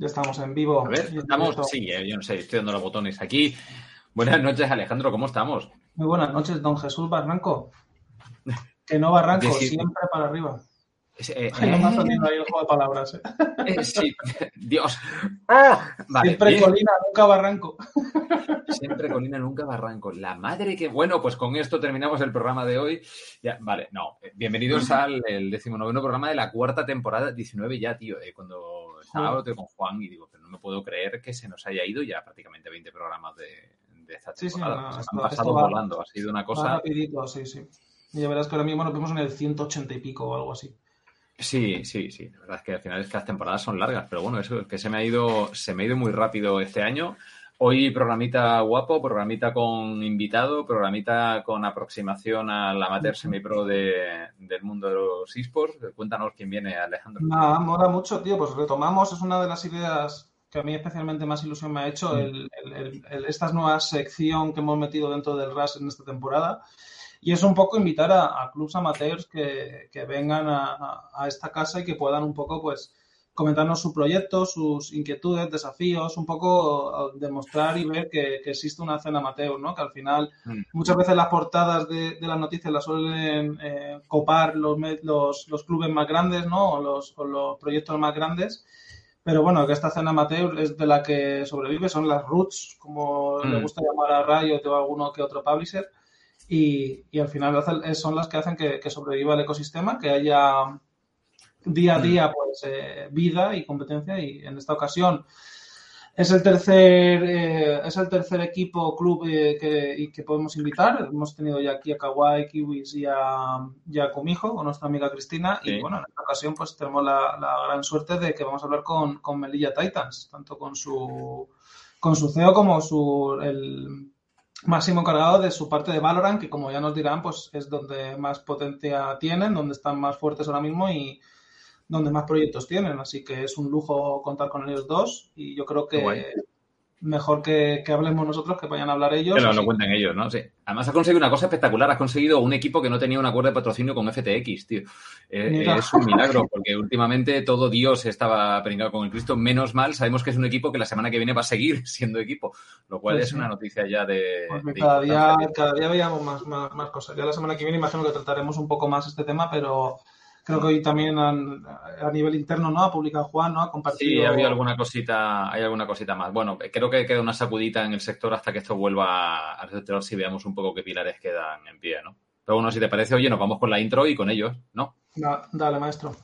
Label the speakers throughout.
Speaker 1: Ya estamos en vivo.
Speaker 2: A ver, estamos, sí, eh, yo no sé, estoy dando los botones aquí. Buenas noches, Alejandro, ¿cómo estamos?
Speaker 1: Muy buenas noches, don Jesús Barranco. Que no Barranco, siempre para arriba. Eh, no me ha ahí el juego de palabras. ¿eh?
Speaker 2: eh sí, Dios.
Speaker 1: ¡Ah! Siempre colina, nunca barranco.
Speaker 2: Siempre colina, nunca barranco. La madre que. Bueno, pues con esto terminamos el programa de hoy. Ya, vale, no. Bienvenidos al el decimonoveno programa de la cuarta temporada, 19 ya, tío. cuando estaba hablando con Juan y digo, pero no me puedo creer que se nos haya ido ya prácticamente 20 programas de, de esta temporada. Sí, sí, han pasado volando. Ha sido una cosa.
Speaker 1: rapidito, sí, sí. Y ya verás que ahora mismo nos vemos en el 180 y pico o algo así.
Speaker 2: Sí, sí, sí. La verdad es que al final es que las temporadas son largas, pero bueno, eso es que se me ha ido, se me ha ido muy rápido este año. Hoy programita guapo, programita con invitado, programita con aproximación al amateur semipro de, del mundo de los esports. Cuéntanos quién viene, Alejandro.
Speaker 1: Nada, mola mucho, tío. Pues retomamos, es una de las ideas que a mí especialmente más ilusión me ha hecho, el, esta nueva sección que hemos metido dentro del RAS en esta temporada. Y es un poco invitar a, clubs amateurs que, vengan a, esta casa y que puedan un poco, pues, comentarnos su proyecto, sus inquietudes, desafíos, un poco demostrar y ver que, existe una escena amateur, ¿no? Que al final mm. muchas veces las portadas de, las noticias las suelen eh, copar los, los, clubes más grandes, ¿no? O los, los proyectos más grandes. Pero bueno, que esta escena amateur es de la que sobrevive, son las roots, como le mm. gusta llamar a Riot o alguno que otro publisher y, al final son las que hacen que, sobreviva el ecosistema, que haya día a día pues eh, vida y competencia y en esta ocasión es el tercer eh, es el tercer equipo club eh, que, que, podemos invitar. Hemos tenido ya aquí a Kawai, Kiwis y a, y Kumijo con nuestra amiga Cristina y bueno en esta ocasión pues tenemos la, gran suerte de que vamos a hablar con, con Melilla Titans tanto con su con su CEO como su el, máximo encargado de su parte de Valorant, que como ya nos dirán, pues es donde más potencia tienen, donde están más fuertes ahora mismo y donde más proyectos tienen. Así que es un lujo contar con ellos dos y yo creo que mejor que, hablemos nosotros que vayan a hablar ellos.
Speaker 2: Que lo, cuenten ellos, ¿no? Sí. Además, has conseguido una cosa espectacular. Has conseguido un equipo que no tenía un acuerdo de patrocinio con FTX, tío. Eh, es un milagro, porque últimamente todo Dios estaba pringado con el Cristo. Menos mal, sabemos que es un equipo que la semana que viene va a seguir siendo equipo, lo cual pues es una noticia ya de.
Speaker 1: Pues cada, día, cada día veíamos más, más, más cosas. Ya la semana que viene imagino que trataremos un poco más este tema, pero creo que hoy también a nivel interno, ¿no? Ha publicado Juan, ¿no? Ha compartido.
Speaker 2: Sí, había alguna cosita, hay alguna cosita más. Bueno, creo que queda una sacudita en el sector hasta que esto vuelva a retroceder si veamos un poco qué pilares quedan en pie, ¿no? Pero bueno, si te parece, oye, nos vamos con la intro y con ellos, ¿no?
Speaker 1: dale, maestro.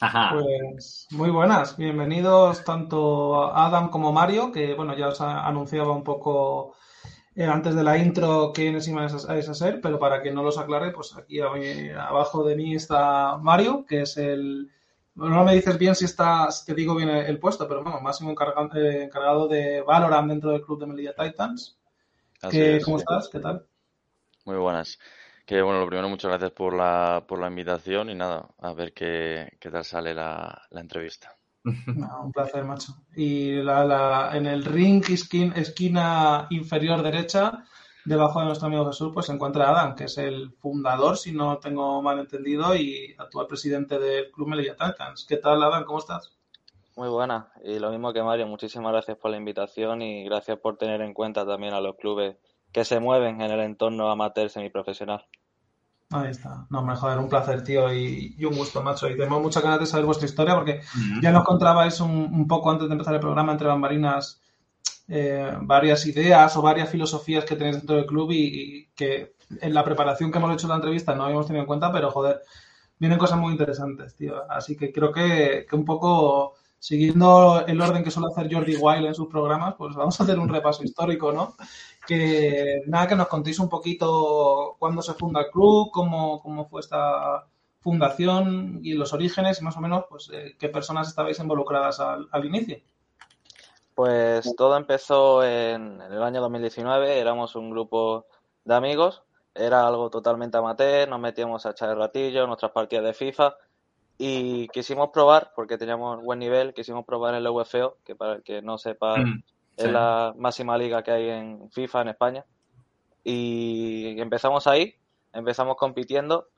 Speaker 1: Pues muy buenas, bienvenidos tanto Adam como Mario, que bueno, ya os anunciaba un poco eh, antes de la intro quiénes iban a ser, pero para que no los aclare, pues aquí abajo de mí está Mario, que es el... No me dices bien si está, si te digo bien el, puesto, pero bueno, máximo eh, encargado, de Valorant dentro del club de Melilla Titans. ¿Cómo estás? ¿Qué tal?
Speaker 3: Muy buenas. Que bueno, lo primero, muchas gracias por la, por la invitación y nada, a ver qué, qué tal sale la, la entrevista.
Speaker 1: un placer, macho. Y la, la, en el ring, esquina inferior derecha, debajo de nuestro amigo Jesús, pues se encuentra Adam, que es el fundador, si no tengo mal entendido, y actual presidente del Club Melilla Titans. ¿Qué tal, Adam? ¿Cómo estás?
Speaker 4: Muy buena. Y lo mismo que Mario, muchísimas gracias por la invitación y gracias por tener en cuenta también a los clubes que se mueven en el entorno amateur semiprofesional.
Speaker 1: Ahí está. No, me joder, un placer, tío, y, un gusto, macho. Y tenemos muchas ganas de saber vuestra historia porque ya nos contabais un, un, poco antes de empezar el programa entre bambarinas eh, varias ideas o varias filosofías que tenéis dentro del club y, que en la preparación que hemos hecho la entrevista no habíamos tenido en cuenta, pero joder, vienen cosas muy interesantes, tío. Así que creo que, que un poco siguiendo el orden que suele hacer Jordi Wild en sus programas, pues vamos a hacer un repaso histórico, ¿no? Que nada, que nos contéis un poquito cuándo se funda el club, cómo, cómo fue esta fundación y los orígenes, y más o menos, pues eh, qué personas estabais involucradas al, inicio.
Speaker 4: Pues todo empezó en, en, el año 2019, éramos un grupo de amigos, era algo totalmente amateur, nos metíamos a echar el ratillo, nuestras partidas de FIFA y quisimos probar, porque teníamos buen nivel, quisimos probar el UFO, que para el que no sepa Es la máxima liga que hay en FIFA en España. Y empezamos ahí, empezamos compitiendo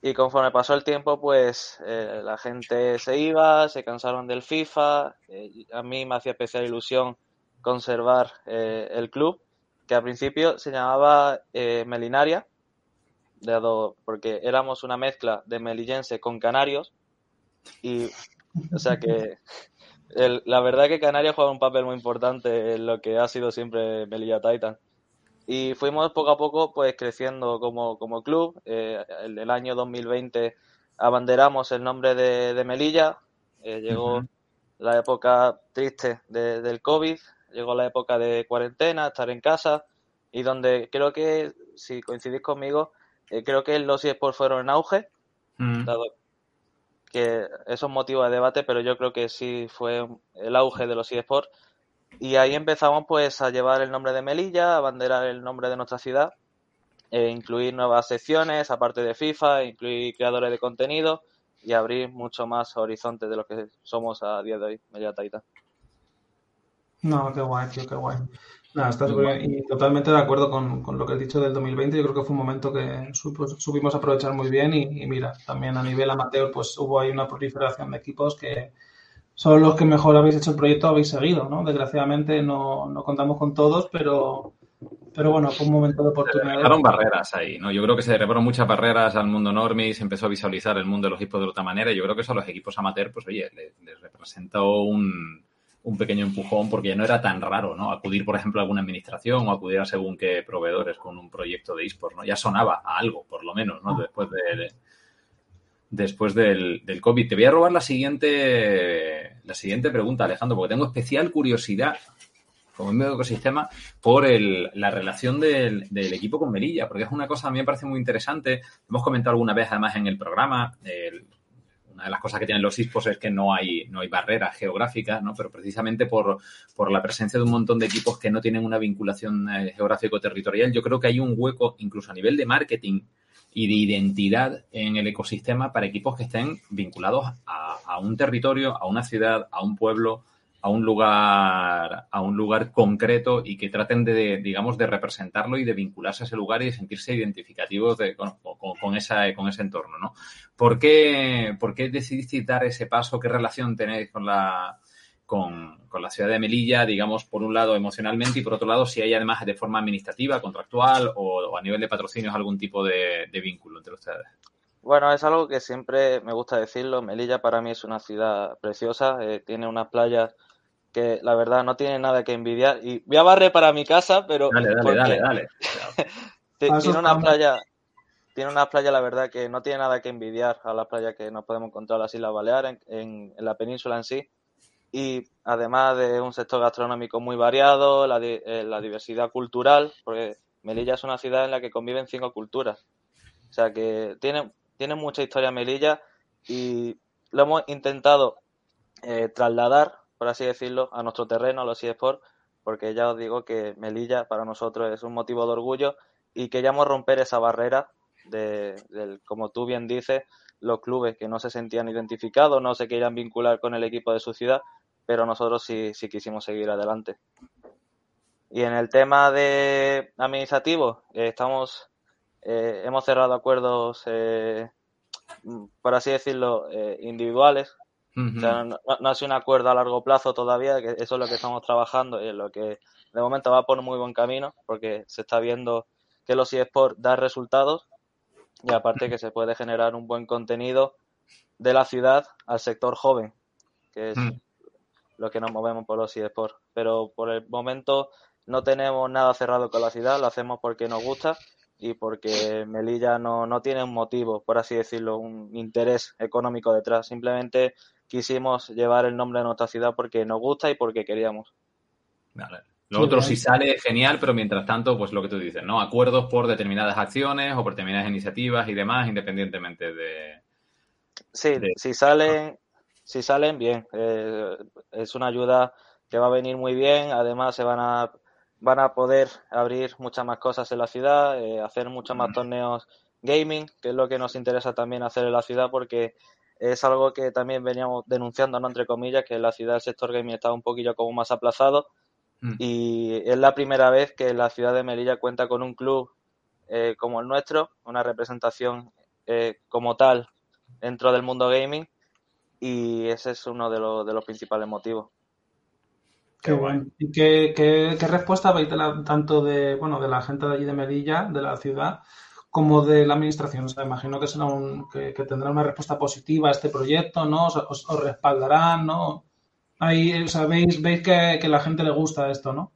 Speaker 4: y conforme pasó el tiempo, pues eh, la gente se iba, se cansaron del FIFA. eh, a mí me hacía especial ilusión conservar eh, el club, que al principio se llamaba Melinaria, dado porque éramos una mezcla de melillense con canarios. Y, o sea que el- la verdad que Canarias juega un papel muy importante en lo que ha sido siempre Melilla Titan. Y fuimos poco a poco pues creciendo como, como club. Eh, el, el año 2020 abanderamos el nombre de, de Melilla. Eh, llegó
Speaker 2: Ujú.
Speaker 4: la época triste de- del COVID, llegó la época de cuarentena, estar en casa, y donde creo que, si coincidís conmigo, eh, creo que los eSports fueron en auge,
Speaker 2: Mm.
Speaker 4: dado que eso es motivo de debate, pero yo creo que sí fue el auge de los eSports. Y ahí empezamos pues a llevar el nombre de Melilla, a abanderar el nombre de nuestra ciudad, e incluir nuevas secciones, aparte de FIFA, incluir creadores de contenido y abrir mucho más horizontes de lo que somos a día de hoy, Melilla Titan.
Speaker 1: No, qué guay, tío, qué guay. Nada, está
Speaker 2: Muy
Speaker 1: súper bien. Y totalmente de acuerdo con, con lo que has dicho del 2020. Yo creo que fue un momento que supimos aprovechar muy bien. Y, y mira, también a nivel amateur, pues hubo ahí una proliferación de equipos que son los que mejor habéis hecho el proyecto, habéis seguido, ¿no? Desgraciadamente no, no contamos con todos, pero, pero bueno, fue un momento de
Speaker 2: Se
Speaker 1: oportunidad.
Speaker 2: derribaron barreras ahí, ¿no? Yo creo que se derribaron muchas barreras al mundo normie y se empezó a visualizar el mundo de los equipos de otra manera. Y yo creo que eso a los equipos amateur, pues oye, les, les representó un, un pequeño empujón porque ya no era tan raro, ¿no? Acudir, por ejemplo, a alguna administración o acudir a según qué proveedores con un proyecto de esports, ¿no? Ya sonaba a algo, por lo menos, ¿no? Después de, después del, del COVID. Te voy a robar la siguiente, la siguiente pregunta, Alejandro, porque tengo especial curiosidad como medio ecosistema por el, la relación del, del, equipo con Melilla, porque es una cosa a mí me parece muy interesante. Hemos comentado alguna vez además en el programa, el, una de las cosas que tienen los esports es que no hay, no hay barreras geográficas, ¿no? pero precisamente por, por la presencia de un montón de equipos que no tienen una vinculación eh, geográfico-territorial, yo creo que hay un hueco incluso a nivel de marketing y de identidad en el ecosistema para equipos que estén vinculados a un territorio, a una ciudad, a un pueblo, a un lugar a un lugar concreto y que traten de digamos de representarlo y de vincularse a ese lugar y sentirse identificativos de, con, con, con, esa, con ese entorno ¿no? ¿Por qué, ¿por qué decidiste dar ese paso? ¿qué relación tenéis con la con, con, la ciudad de Melilla, digamos, por un lado emocionalmente y por otro lado si hay además de forma administrativa, contractual o, a nivel de patrocinios algún tipo de, de vínculo entre ustedes?
Speaker 4: Bueno, es algo que siempre me gusta decirlo. Melilla para mí es una ciudad preciosa, eh, tiene unas playas que la verdad no tiene nada que envidiar. Y voy a barrer para mi casa, pero.
Speaker 2: Dale, dale, dale, dale.
Speaker 4: tiene una playa, tiene una playa, la verdad, que no tiene nada que envidiar a las playas que nos podemos encontrar en las Islas Baleares, en, en, la península en sí. Y además de un sector gastronómico muy variado, la, eh, la diversidad cultural, porque Melilla es una ciudad en la que conviven cinco culturas. O sea que tiene, tiene mucha historia Melilla y lo hemos intentado eh, trasladar, por así decirlo, a nuestro terreno, a los eSports, porque ya os digo que Melilla para nosotros es un motivo de orgullo y queríamos romper esa barrera de, como tú bien dices, los clubes que no se sentían identificados, no se querían vincular con el equipo de su ciudad, pero nosotros sí, sí quisimos seguir adelante. Y en el tema de administrativo, eh, estamos, eh, hemos cerrado acuerdos, eh, por así decirlo, eh, individuales. Uh -huh. o sea, no, no, ha sido un acuerdo a largo plazo todavía, que eso es lo que estamos trabajando y es lo que de momento va por muy buen camino, porque se está viendo que los eSports dan resultados y aparte que se puede generar un buen contenido de la ciudad al sector joven, que es mm. lo que nos movemos por los eSports. Pero por el momento no tenemos nada cerrado con la ciudad, lo hacemos porque nos gusta y porque Melilla no, no tiene un motivo, por así decirlo, un interés económico detrás. Simplemente quisimos llevar el nombre de nuestra ciudad porque nos gusta y porque queríamos.
Speaker 2: Vale. Lo otro si sale genial, pero mientras tanto, pues lo que tú dices, ¿no? Acuerdos por determinadas acciones o por determinadas iniciativas y demás, independientemente de.
Speaker 4: Sí, de... si salen, si salen bien. Eh, es una ayuda que va a venir muy bien. Además, se van a van a poder abrir muchas más cosas en la ciudad, eh, hacer muchos más torneos gaming, que es lo que nos interesa también hacer en la ciudad, porque es algo que también veníamos denunciando, ¿no? entre comillas, que en la ciudad del sector gaming estaba un poquillo como más aplazado mm. y es la primera vez que la ciudad de Melilla cuenta con un club eh, como el nuestro, una representación eh, como tal dentro del mundo gaming y ese es uno de, los, de los principales motivos.
Speaker 1: Qué bueno. ¿Y qué, qué, qué respuesta veis tanto de, bueno, de la gente de allí de Melilla, de la ciudad, como de la administración. O sea, imagino que, será un, que, tendrá una respuesta positiva a este proyecto, ¿no? Os, respaldarán, ¿no? Ahí, o sea, veis, veis que, que, la gente le gusta esto, ¿no?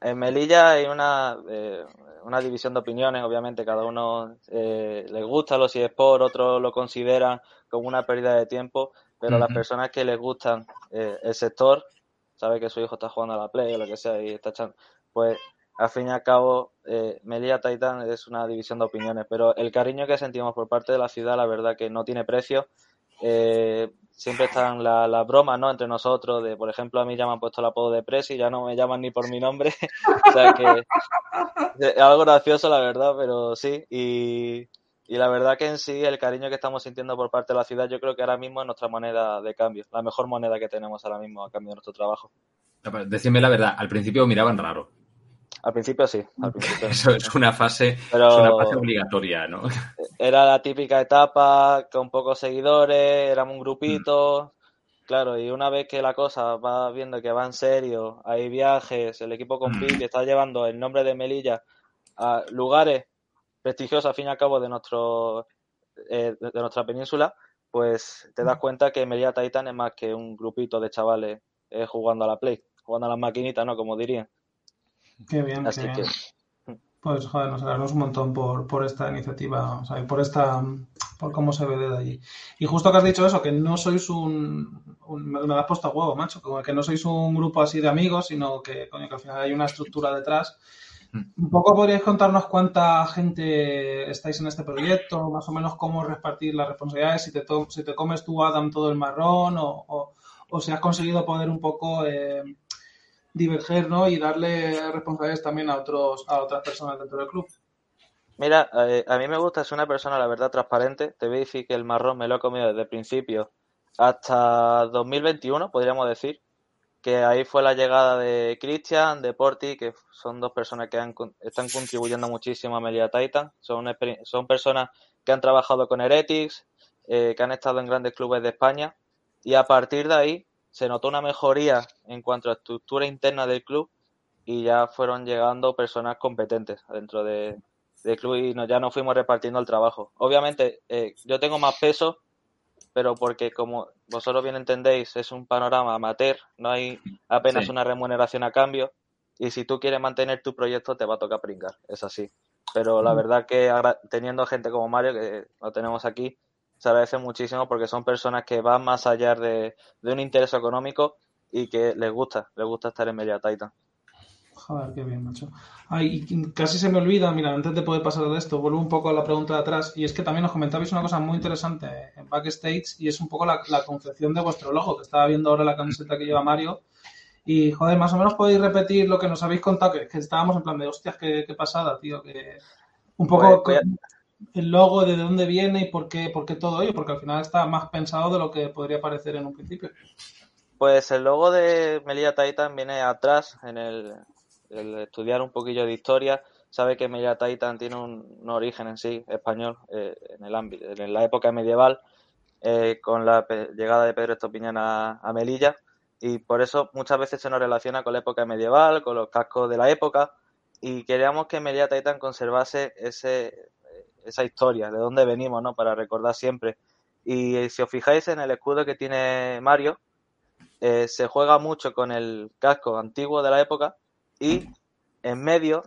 Speaker 4: En Melilla hay una, eh, una división de opiniones, obviamente, cada uno eh, le gusta los eSports, otros lo consideran como una pérdida de tiempo, pero las personas que les gustan eh, el sector, sabe que su hijo está jugando a la Play o lo que sea y está echando, pues al fin y al cabo, eh, Melilla Titan es una división de opiniones, pero el cariño que sentimos por parte de la ciudad, la verdad que no tiene precio. Eh, siempre están las la bromas ¿no? entre nosotros, de por ejemplo, a mí ya me han puesto el apodo de Presi, ya no me llaman ni por mi nombre. o sea que es algo gracioso, la verdad, pero sí. Y, y la verdad que en sí, el cariño que estamos sintiendo por parte de la ciudad, yo creo que ahora mismo es nuestra moneda de cambio, la mejor moneda que tenemos ahora mismo a cambio de nuestro trabajo.
Speaker 2: Decidme la verdad, al principio miraban raro.
Speaker 4: Al principio sí.
Speaker 2: Eso es una fase, una fase obligatoria, ¿no?
Speaker 4: Era la típica etapa con pocos seguidores, éramos un grupito. Mm. Claro, y una vez que la cosa va viendo que va en serio, hay viajes, el equipo compite, mm. está llevando el nombre de Melilla a lugares prestigiosos al fin y al cabo de nuestro eh, de nuestra península, pues te das mm. cuenta que Melilla Titan es más que un grupito de chavales eh, jugando a la Play, jugando a las maquinitas, ¿no? Como dirían.
Speaker 1: Qué bien, qué bien. Pues joder, nos alegramos un montón por, por esta iniciativa, o sea, por esta, por cómo se ve desde allí. Y justo que has dicho eso, que no sois un, me has puesto a huevo, macho, como que no sois un grupo así de amigos, sino que, coño, que al final hay una estructura detrás. Un poco podríais contarnos cuánta gente estáis en este proyecto, más o menos cómo repartir las responsabilidades, si te, si te comes tú, Adam, todo el marrón, o, o, o si has conseguido poner un poco eh, diverger ¿no? y darle responsabilidades también a, otros, a otras personas dentro del club.
Speaker 4: Mira, eh, a mí me gusta, ser una persona, la verdad, transparente. Te voy a decir que el marrón me lo he comido desde el principio hasta 2021, podríamos decir. Que ahí fue la llegada de Christian, de Porti, que son dos personas que han, están contribuyendo muchísimo a Melia Titan. Son, son personas que han trabajado con Heretics, eh, que han estado en grandes clubes de España. Y a partir de ahí, se notó una mejoría en cuanto a estructura interna del club y ya fueron llegando personas competentes dentro de, del club y ya nos fuimos repartiendo el trabajo. Obviamente, eh, yo tengo más peso, pero porque como vosotros bien entendéis, es un panorama amateur, no hay apenas una remuneración a cambio y si tú quieres mantener tu proyecto te va a tocar pringar, es así. Pero la mm. verdad que teniendo gente como Mario, que lo tenemos aquí, se agradece muchísimo porque son personas que van más allá de, un interés económico y que les gusta, les gusta estar en Media Titan.
Speaker 1: Joder, qué bien, macho. Ay, casi se me olvida, mira, antes de poder pasar de esto, vuelvo un poco a la pregunta de atrás, y es que también os comentabais una cosa muy interesante en Backstage, y es un poco la, concepción de vuestro logo, que estaba viendo ahora la camiseta que lleva Mario, y joder, más o menos podéis repetir lo que nos habéis contado, que, estábamos en plan de, hostias, qué, pasada, tío, que un poco... Pues, el logo, de dónde viene y por qué, por qué todo ello, porque al final está más pensado de lo que podría parecer en un principio.
Speaker 4: Pues el logo de Melia Titan viene atrás en el, estudiar un poquillo de historia. Sabe que Melia Titan tiene un, origen en sí español eh, en el ámbito, en la época medieval, eh, con la llegada de Pedro Estopiñán a, Melilla y por eso muchas veces se nos relaciona con la época medieval, con los cascos de la época y queríamos que Melia Titan conservase ese, esa historia, de dónde venimos, ¿no? Para recordar siempre. Y eh, si os fijáis en el escudo que tiene Mario, se juega mucho con el casco antiguo de la época y en medio,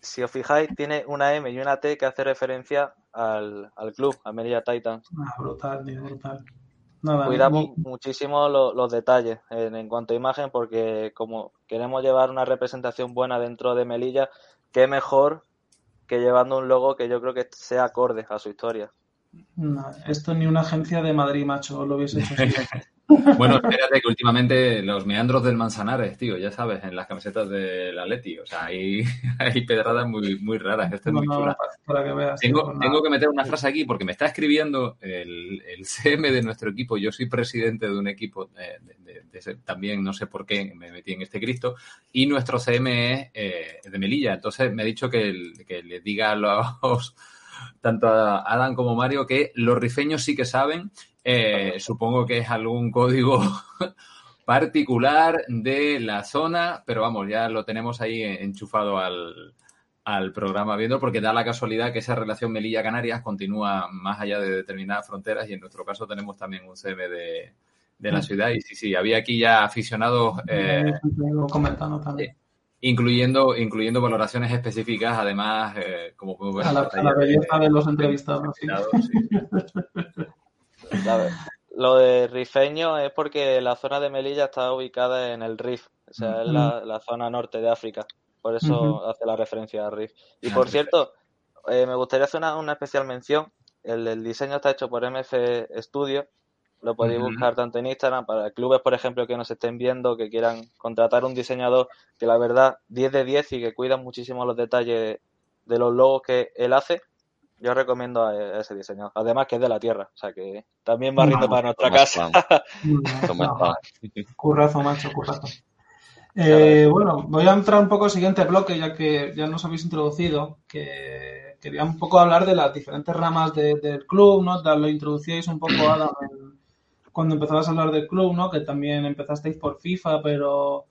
Speaker 4: si os fijáis, tiene una M y una T que hace referencia al, club, a Merilla Titans.
Speaker 1: Ah, brutal, brutal.
Speaker 4: Cuidamos muchísimo los detalles en, en, cuanto a imagen porque como queremos llevar una representación buena dentro de Melilla, qué mejor que llevando un logo que yo creo que sea acorde a su historia.
Speaker 1: Esto ni una agencia de Madrid, macho, lo hubiese hecho
Speaker 2: Bueno, espérate que últimamente los meandros del Manzanares, tío, ya sabes, en las camisetas del Atleti, o sea, hay, hay pedradas muy, muy raras. Esto es muy chula.
Speaker 1: Para que veas,
Speaker 2: Tengo, tengo que meter una frase aquí porque me está escribiendo el, el CM de nuestro equipo. Yo soy presidente de un equipo, eh, de, de- de ese- también no sé por qué me metí en este Cristo, y nuestro CM es eh, de Melilla. Entonces me ha dicho que, el- que le diga a los, tanto a Adam como Mario que los rifeños sí que saben. Eh, supongo que es algún código particular de la zona, pero vamos, ya lo tenemos ahí enchufado al, al programa viendo, porque da la casualidad que esa relación Melilla-Canarias continúa más allá de determinadas fronteras y en nuestro caso tenemos también un CM de, de la ciudad. Y sí, sí, había aquí ya aficionados, eh,
Speaker 1: comentando también.
Speaker 2: Incluyendo, incluyendo valoraciones específicas, además, eh, como podemos ver.
Speaker 1: A la, a belleza
Speaker 2: eh,
Speaker 1: de los entrevistados. sí.
Speaker 2: sí.
Speaker 4: A lo de rifeño es porque la zona de Melilla está ubicada en el Rif, o sea, es la, la zona norte de África. Por eso hace la referencia al Rif. Y
Speaker 2: Ah,
Speaker 4: por cierto, eh, me gustaría hacer una, una especial mención. El, el diseño está hecho por MF Studio. Lo podéis buscar tanto en Instagram para clubes, por ejemplo, que nos estén viendo, que quieran contratar un diseñador que la verdad 10 de 10 y que cuida muchísimo los detalles de los logos que él hace. Yo recomiendo a, a ese diseñador. Además que es de la tierra, o sea que también va riendo para nuestra
Speaker 3: toma
Speaker 4: casa.
Speaker 1: Currazo, macho, currazo. Eh, bueno, voy a entrar un poco al siguiente bloque, ya que ya nos habéis introducido, que quería un poco hablar de las diferentes ramas de- del club, ¿no? Lo introducíais un poco, Adam, en- cuando empezabas a hablar del club, ¿no? Que también empezasteis por FIFA, pero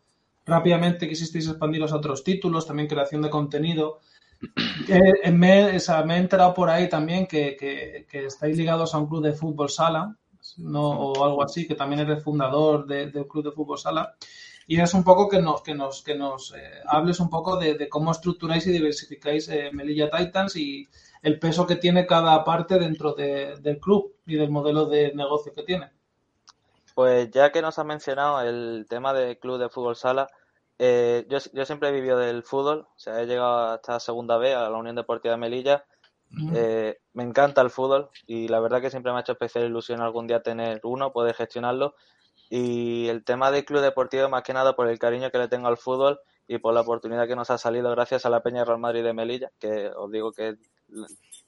Speaker 1: rápidamente quisisteis expandiros a otros títulos, también creación de contenido. Eh, sea, me he enterado por ahí también que, que- estáis ligados a un club de fútbol sala, ¿no? o algo así, que también eres fundador de, de un club de fútbol sala. Y es un poco que nos, que nos, que nos eh, hables un poco de, cómo estructuráis y diversificáis eh, Melilla Titans y el peso que tiene cada parte dentro de- del club y del modelo de negocio que tiene.
Speaker 4: Pues ya que nos ha mencionado el tema del club de fútbol sala, eh, yo, yo siempre he vivido del fútbol, o sea, he llegado hasta segunda B, a la Unión Deportiva de Melilla. Eh, me encanta el fútbol y la verdad que siempre me ha hecho especial ilusión algún día tener uno, poder gestionarlo. Y el tema del club deportivo, más que nada por el cariño que le tengo al fútbol y por la oportunidad que nos ha salido gracias a la Peña Real Madrid de Melilla, que os digo que es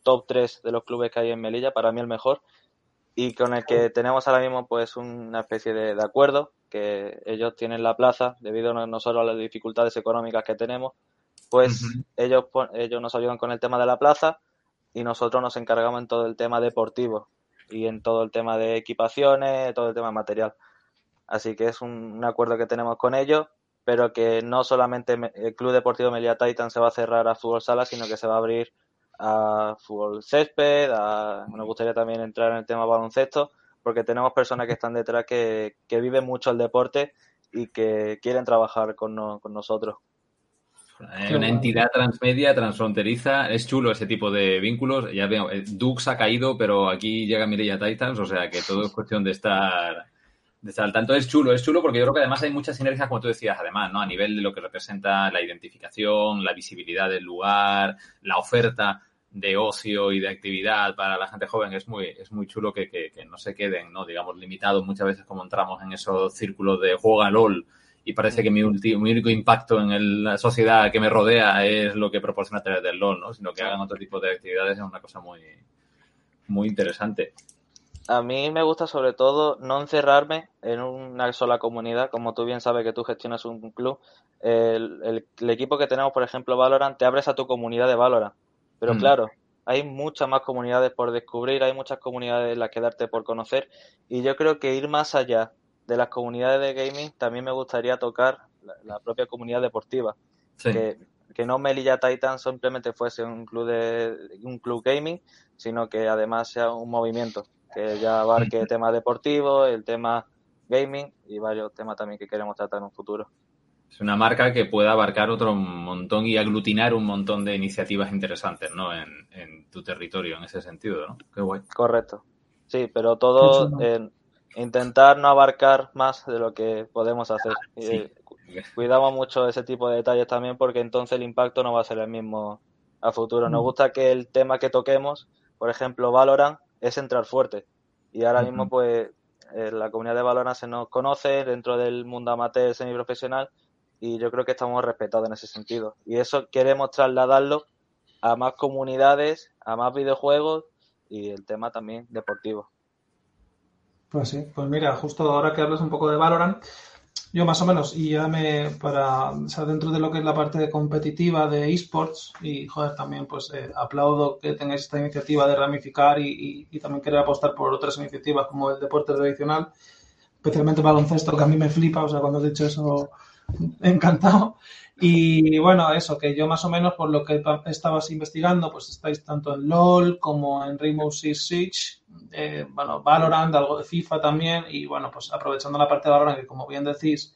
Speaker 4: top 3 de los clubes que hay en Melilla, para mí el mejor y con el que tenemos ahora mismo pues una especie de, de acuerdo que ellos tienen la plaza debido no, no solo a las dificultades económicas que tenemos pues ellos ellos nos ayudan con el tema de la plaza y nosotros nos encargamos en todo el tema deportivo y en todo el tema de equipaciones todo el tema material. Así que es un, un acuerdo que tenemos con ellos pero que no solamente me- el Club Deportivo Melilla Titan se va a cerrar a fútbol sala sino que se va a abrir a fútbol césped, a, nos gustaría también entrar en el tema baloncesto, porque tenemos personas que están detrás que, que viven mucho el deporte y que quieren trabajar con, no- con nosotros.
Speaker 2: Una entidad transmedia, transfronteriza, es chulo ese tipo de vínculos. Ya veo, eh, Dux ha caído, pero aquí llega Mireia Titans, o sea que todo es cuestión de estar, de estar al tanto. Es chulo, es chulo porque yo creo que además hay muchas sinergias, como tú decías, además, ¿no? A nivel de lo que representa la identificación, la visibilidad del lugar, la oferta de ocio y de actividad para la gente joven es muy, es muy chulo que, que, que no se queden, ¿no? Digamos, limitados muchas veces como entramos en esos círculos de juega LOL y parece que mi, ulti- mi único impacto en el- la sociedad que me rodea es lo que proporciona a través del LOL, ¿no? Sino que hagan otro tipo de actividades es una cosa muy, muy interesante.
Speaker 4: A mí me gusta sobre todo no encerrarme en una sola comunidad, como tú bien sabes que tú gestionas un club. El, el- el equipo que tenemos, por ejemplo, Valorant, te abres a tu comunidad de Valorant. Pero
Speaker 2: Mm.
Speaker 4: claro, hay muchas más comunidades por descubrir, hay muchas comunidades en las que darte por conocer. Y yo creo que ir más allá de las comunidades de gaming, también me gustaría tocar la, la propia comunidad deportiva.
Speaker 2: Sí.
Speaker 4: Que, que no Melilla Titan simplemente fuese un club de un club gaming, sino que además sea un movimiento que ya abarque el tema deportivo, el tema gaming y varios temas también que queremos tratar en un futuro.
Speaker 2: Es una marca que pueda abarcar otro montón y aglutinar un montón de iniciativas interesantes, ¿no? En, en tu territorio, en ese sentido, ¿no? Qué guay.
Speaker 4: Correcto. Sí, pero todo en intentar no abarcar más de lo que podemos hacer.
Speaker 2: Sí.
Speaker 4: Eh, cu- cuidamos mucho ese tipo de detalles también porque entonces el impacto no va a ser el mismo a futuro. Nos
Speaker 1: Mm.
Speaker 4: gusta que el tema que toquemos, por ejemplo, Valorant, es entrar fuerte. Y ahora mismo, pues, En la comunidad de Valorant se nos conoce dentro del mundo amateur semiprofesional y yo creo que estamos respetados en ese sentido. Y eso queremos trasladarlo a más comunidades, a más videojuegos y el tema también deportivo.
Speaker 1: Pues sí, pues mira, justo ahora que hablas un poco de Valorant, yo más o menos, y ya me, para, dentro de lo que es la parte competitiva de esports, y joder, también pues eh, aplaudo que tengáis esta iniciativa de ramificar y, y, también querer apostar por otras iniciativas como el deporte tradicional, especialmente baloncesto, que a mí me flipa, o sea, cuando has dicho eso, encantado. Y bueno, eso, que yo más o menos por lo que estabas investigando, pues estáis tanto en LOL como en Rainbow Six Siege, eh, bueno, Valorant, algo de FIFA también, y bueno, pues aprovechando la parte de Valorant, que como bien decís,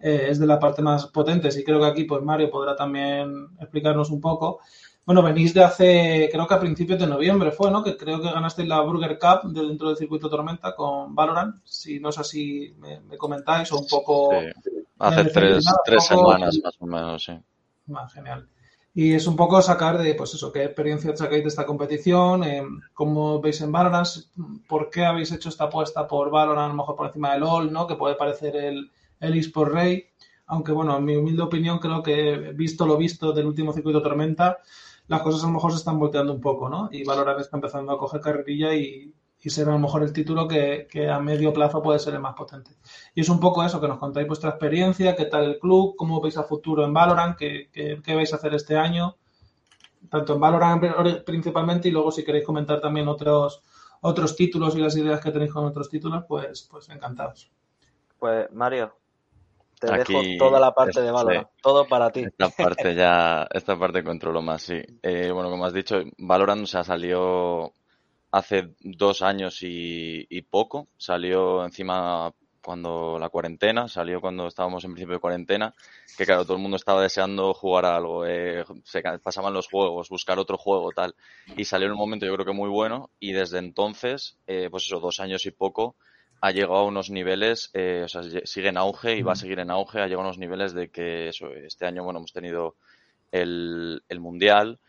Speaker 1: eh, es de la parte más potente, y creo que aquí pues Mario podrá también explicarnos un poco. Bueno, venís de hace, creo que a principios de noviembre fue, ¿no? Que creo que ganasteis la Burger Cup de dentro del circuito Tormenta con Valorant. Si no es así, me, comentáis o un poco.
Speaker 3: Hace tres, tres semanas más o menos, sí.
Speaker 1: Ah, genial. Y es un poco sacar de, pues eso, qué experiencia sacáis de esta competición, eh, cómo veis en Valorant, por qué habéis hecho esta apuesta por Valorant, a lo mejor por encima de LOL, ¿no? Que puede parecer el, el eSport Rey. Aunque, bueno, en mi humilde opinión, creo que visto lo visto del último circuito Tormenta, las cosas a lo mejor se están volteando un poco, ¿no? Y Valorant está empezando a coger carrerilla y, y será a lo mejor el título que, a medio plazo puede ser el más potente. Y es un poco eso, que nos contáis vuestra experiencia, qué tal el club, cómo veis a futuro en Valorant, qué, qué, vais a hacer este año, tanto en Valorant principalmente y luego si queréis comentar también otros, otros títulos y las ideas que tenéis con otros títulos, pues, pues encantados.
Speaker 4: Pues Mario, te dejo toda la parte de Valorant, todo para ti.
Speaker 3: Esta parte ya, esta parte controlo más, sí. Eh, bueno, como has dicho, Valorant se ha salido hace dos años y, poco. Salió encima cuando la cuarentena, salió cuando estábamos en principio de cuarentena, que claro, todo el mundo estaba deseando jugar algo, eh, se pasaban los juegos, buscar otro juego, tal, y salió en un momento yo creo que muy bueno, y desde entonces, eh, pues eso, dos años y poco, ha llegado a unos niveles, eh, o sea, sigue en auge y va a seguir en auge, ha llegado a unos niveles de que eso, este año, bueno, hemos tenido el, el Mundial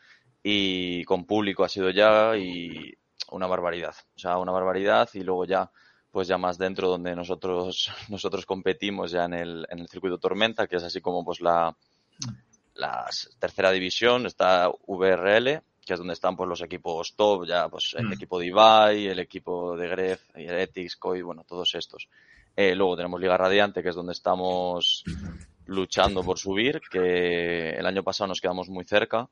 Speaker 3: y con público ha sido ya y una barbaridad. O sea, una barbaridad y luego ya, pues ya más dentro donde nosotros, nosotros competimos ya en el, en el circuito Tormenta, que es así como pues la, la tercera división, está VRL, que es donde están pues los equipos top, ya pues el mm. equipo de Ibai, el equipo de Gref, Heretics, Koi, bueno, todos estos. Eh, luego tenemos Liga Radiante, que es donde estamos luchando por subir, que el año pasado nos quedamos muy cerca.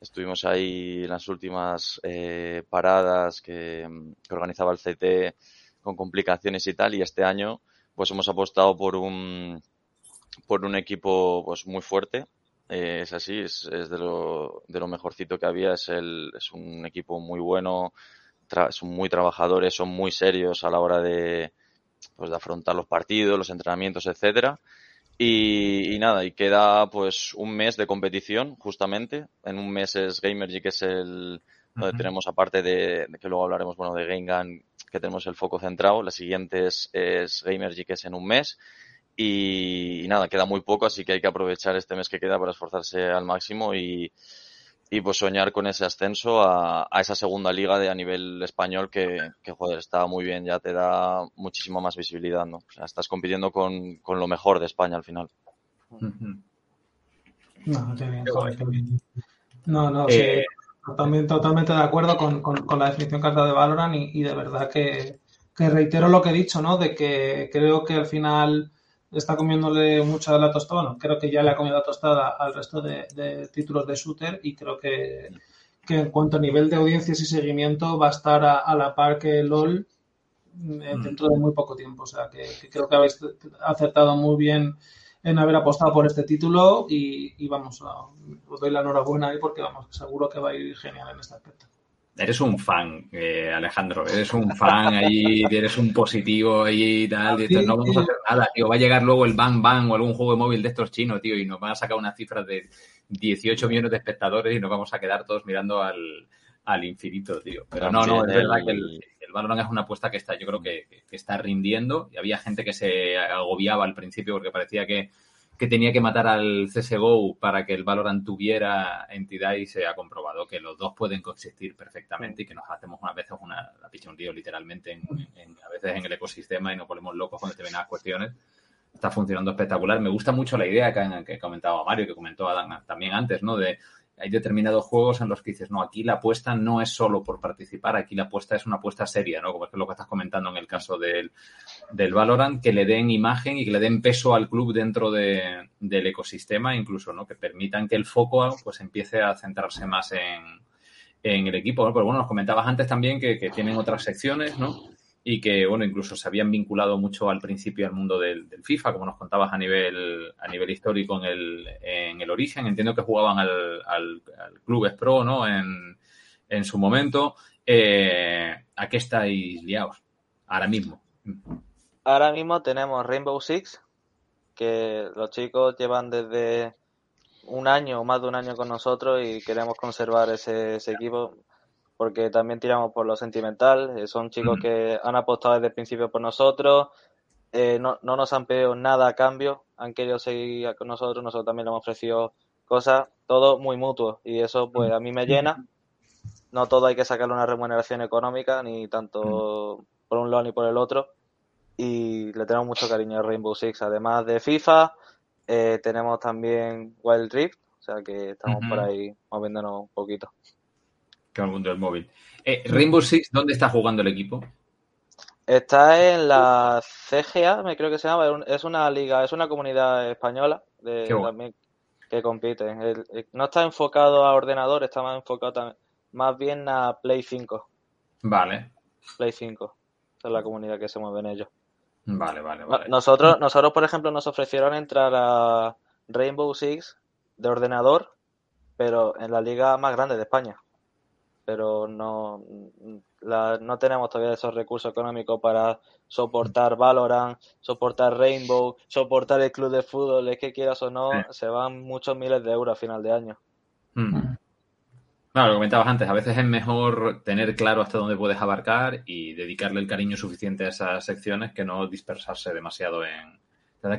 Speaker 3: Estuvimos ahí en las últimas eh, paradas que, organizaba el CT con complicaciones y tal, y este año pues hemos apostado por un por un equipo pues muy fuerte. Eh, es así, es, de, lo, de lo mejorcito que había, es, el, es un equipo muy bueno, son muy trabajadores, son muy serios a la hora de, pues, de afrontar los partidos, los entrenamientos, etcétera. Y, nada, y queda pues un mes de competición, justamente. En un mes es Gamergy, que es el donde tenemos, aparte de, que luego hablaremos, bueno, de Game que tenemos el foco centrado. La siguiente es, es Gamergy, que es en un mes. y, nada, queda muy poco, así que hay que aprovechar este mes que queda para esforzarse al máximo y, y pues soñar con ese ascenso a, a, esa segunda liga de a nivel español que, que, joder, está muy bien, ya te da muchísima más visibilidad, ¿no? O sea, estás compitiendo con, con lo mejor de España al final.
Speaker 1: No, qué bien, No, no, sí, totalmente, totalmente de acuerdo con, con, con, la definición que has dado de Valorant y, y de verdad que, que reitero lo que he dicho, ¿no? De que creo que al final está comiéndole mucho de la tostada. Bueno, creo que ya le ha comido la tostada al resto de, títulos de shooter y creo que, en cuanto a nivel de audiencias y seguimiento va a estar a, la par que LOL eh, mm. dentro de muy poco tiempo. O sea, que, creo que habéis acertado muy bien en haber apostado por este título y, vamos, os doy la enhorabuena ahí porque vamos, seguro que va a ir genial en este aspecto.
Speaker 2: Eres un fan, eh, Alejandro. Eres un fan ahí, eres un positivo ahí y tal. no vamos a hacer nada, tío. Va a llegar luego el Bang Bang o algún juego de móvil de estos chinos, tío, y nos van a sacar una cifra de 18 millones de espectadores y nos vamos a quedar todos mirando al, al infinito, tío. Pero no, no, es verdad que el, el Valorant es una apuesta que está, yo creo que, que, está rindiendo. Y había gente que se agobiaba al principio porque parecía que que tenía que matar al CSGO para que el Valorant tuviera entidad y se ha comprobado que los dos pueden coexistir perfectamente y que nos hacemos a veces una, la picha un lío literalmente en, a veces en el ecosistema y nos ponemos locos cuando te las cuestiones. Está funcionando espectacular. Me gusta mucho la idea que, que comentaba Mario, que comentó Adam también antes, ¿no? De hay determinados juegos en los que dices, no, aquí la apuesta no es solo por participar, aquí la apuesta es una apuesta seria, ¿no? Como es lo que estás comentando en el caso del, del Valorant, que le den imagen y que le den peso al club dentro de, del ecosistema, incluso, ¿no? Que permitan que el foco pues empiece a centrarse más en, en el equipo. Pero bueno, nos comentabas antes también que tienen otras secciones, ¿no? Y que, bueno, incluso se habían vinculado mucho al principio al mundo del, FIFA, como nos contabas a nivel, a nivel histórico en el, en el origen. Entiendo que jugaban al, al, Clubes Pro, ¿no? En, en su momento. Eh, ¿A qué estáis liados ahora mismo?
Speaker 4: Ahora mismo tenemos Rainbow Six, que los chicos llevan desde un año o más de un año con nosotros y queremos conservar ese equipo porque también tiramos por lo sentimental. Eh, son chicos que han apostado desde el principio por nosotros, eh, no, no, nos han pedido nada a cambio, han querido seguir con nosotros, nosotros también le hemos ofrecido cosas, todo muy mutuo y eso pues a mí me llena. No todo hay que sacarle una remuneración económica, ni tanto por un lado ni por el otro. Y le tenemos mucho cariño a Rainbow Six. Además de FIFA, eh, tenemos también Wild Rift, o sea que estamos por ahí moviéndonos un poquito
Speaker 2: que al mundo del móvil. Eh, Rainbow Six, ¿dónde está jugando el equipo?
Speaker 4: Está en la CGA, me creo que se llama. Es una liga, es una comunidad española de, también que compite. no está enfocado a ordenador, está más enfocado más bien a Play 5.
Speaker 2: Vale.
Speaker 4: Play 5. Esa es la comunidad que se mueve en ellos.
Speaker 2: Vale, vale, vale.
Speaker 4: Nosotros, nosotros, por ejemplo, nos ofrecieron entrar a Rainbow Six de ordenador, pero en la liga más grande de España pero no, no tenemos todavía esos recursos económicos para soportar Valorant, soportar Rainbow, soportar el club de fútbol, es que quieras o no, se van muchos miles de euros a final de año.
Speaker 2: Mm. Claro, lo comentabas antes, a veces es mejor tener claro hasta dónde puedes abarcar y dedicarle el cariño suficiente a esas secciones que no dispersarse demasiado en...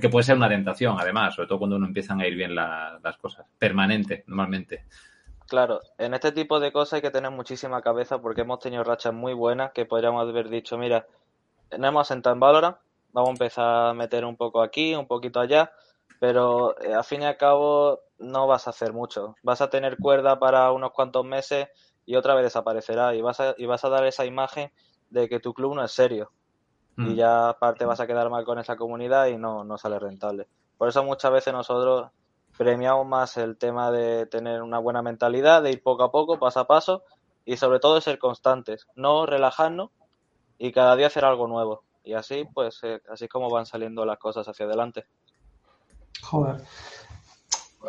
Speaker 2: que puede ser una tentación, además, sobre todo cuando uno empiezan a ir bien las cosas. Permanente, normalmente.
Speaker 4: Claro, en este tipo de cosas hay que tener muchísima cabeza porque hemos tenido rachas muy buenas que podríamos haber dicho, mira, tenemos asentado en Valorant, vamos a empezar a meter un poco aquí, un poquito allá, pero eh, a fin y al cabo no vas a hacer mucho. Vas a tener cuerda para unos cuantos meses y otra vez desaparecerá y vas a, y vas a dar esa imagen de que tu club no es serio. Y mm. ya aparte vas a quedar mal con esa comunidad y no, no sale rentable. Por eso muchas veces nosotros premiamos más el tema de tener una buena mentalidad, de ir poco a poco, paso a paso y sobre todo de ser constantes, no relajarnos y cada día hacer algo nuevo. Y así, pues, eh, así es como van saliendo las cosas hacia adelante.
Speaker 1: Joder.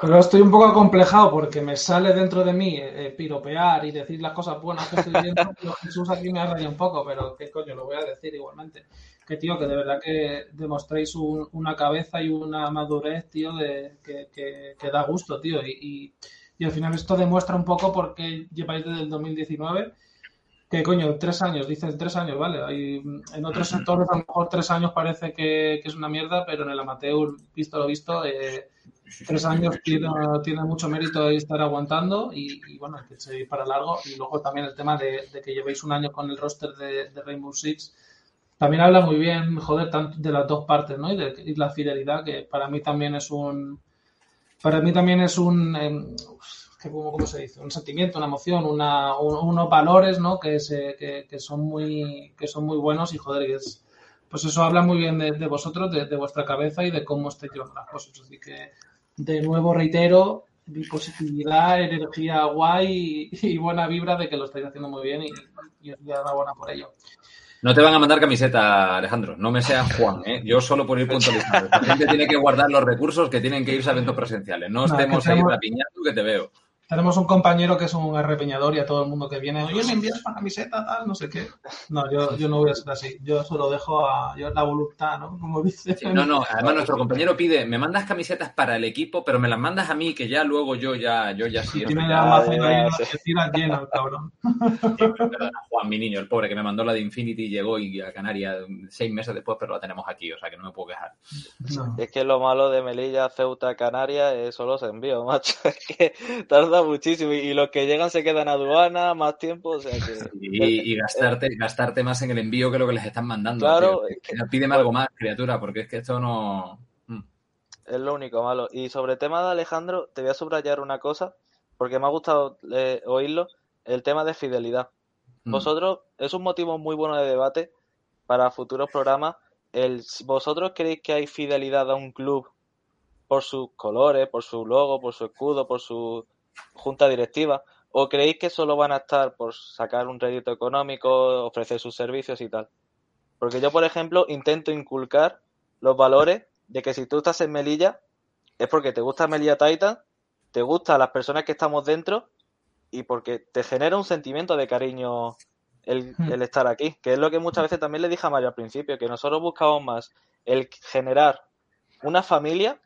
Speaker 1: Pero estoy un poco acomplejado porque me sale dentro de mí eh, piropear y decir las cosas buenas que estoy viendo. Jesús aquí me ha rayado un poco, pero qué coño, lo voy a decir igualmente que tío, que de verdad que demostréis una cabeza y una madurez, tío, de, que, da gusto, tío. Y, al final esto demuestra un poco por qué lleváis desde el 2019. Que coño, tres años, dicen tres años, ¿vale? Hay, en otros sectores a lo mejor tres años parece que, es una mierda, pero en el amateur, visto lo visto, eh, tres años tiene, mucho mérito estar aguantando y, bueno, hay que seguir para largo. Y luego también el tema de, que llevéis un año con el roster de, de Rainbow Six, también habla muy bien, joder, de las dos partes, ¿no? Y, de, la fidelidad, que para mí también es un. Para mí también es un. Em, ¿cómo, se dice? Un sentimiento, una emoción, una, unos valores, ¿no? Que, se, que, son muy, que son muy buenos y, joder, que es. Pues eso habla muy bien de, vosotros, de, vuestra cabeza y de cómo estáis llevando las cosas. Así que, de nuevo, reitero, mi positividad, energía guay y, buena vibra de que lo estáis haciendo muy bien y, y os doy buena por ello.
Speaker 2: No te van a mandar camiseta, Alejandro. No me seas Juan, ¿eh? Yo solo por ir puntualizando. La gente tiene que guardar los recursos que tienen que irse a eventos presenciales. No, estemos ahí rapiñando que te veo.
Speaker 1: Tenemos un compañero que es un arrepeñador y a todo el mundo que viene, oye, me envías una camiseta, tal, no sé qué. No, yo, yo no voy a ser así. Yo solo dejo a la voluntad, ¿no? Como dice.
Speaker 2: no, no, además nuestro compañero pide, me mandas camisetas para el equipo, pero me las mandas a mí, que ya luego yo ya, yo ya sí.
Speaker 1: Tiene la Amazon ahí tira llena, el cabrón.
Speaker 2: Juan, mi niño, el pobre que me mandó la de Infinity, llegó y a Canarias seis meses después, pero la tenemos aquí, o sea que no me puedo quejar.
Speaker 4: Es que lo malo de Melilla, Ceuta, Canarias, es solo se envío, macho. Es que tarda muchísimo y, los que llegan se quedan a aduana más tiempo, o sea que...
Speaker 2: Y, gastarte, gastarte más en el envío que lo que les están mandando.
Speaker 4: Claro.
Speaker 2: Pídeme algo más, criatura, porque es que esto no... Mm.
Speaker 4: Es lo único malo. Y sobre el tema de Alejandro, te voy a subrayar una cosa, porque me ha gustado eh, oírlo, el tema de fidelidad. Mm. Vosotros, es un motivo muy bueno de debate para futuros programas. El, ¿Vosotros creéis que hay fidelidad a un club por sus colores, por su logo, por su escudo, por su junta directiva? ¿O creéis que solo van a estar por sacar un rédito económico, ofrecer sus servicios y tal? Porque yo, por ejemplo, intento inculcar los valores de que si tú estás en Melilla, es porque te gusta Melilla Titan, te gustan las personas que estamos dentro y porque te genera un sentimiento de cariño el, hmm. el, estar aquí, que es lo que muchas veces también le dije a Mario al principio, que nosotros buscamos más el generar una familia,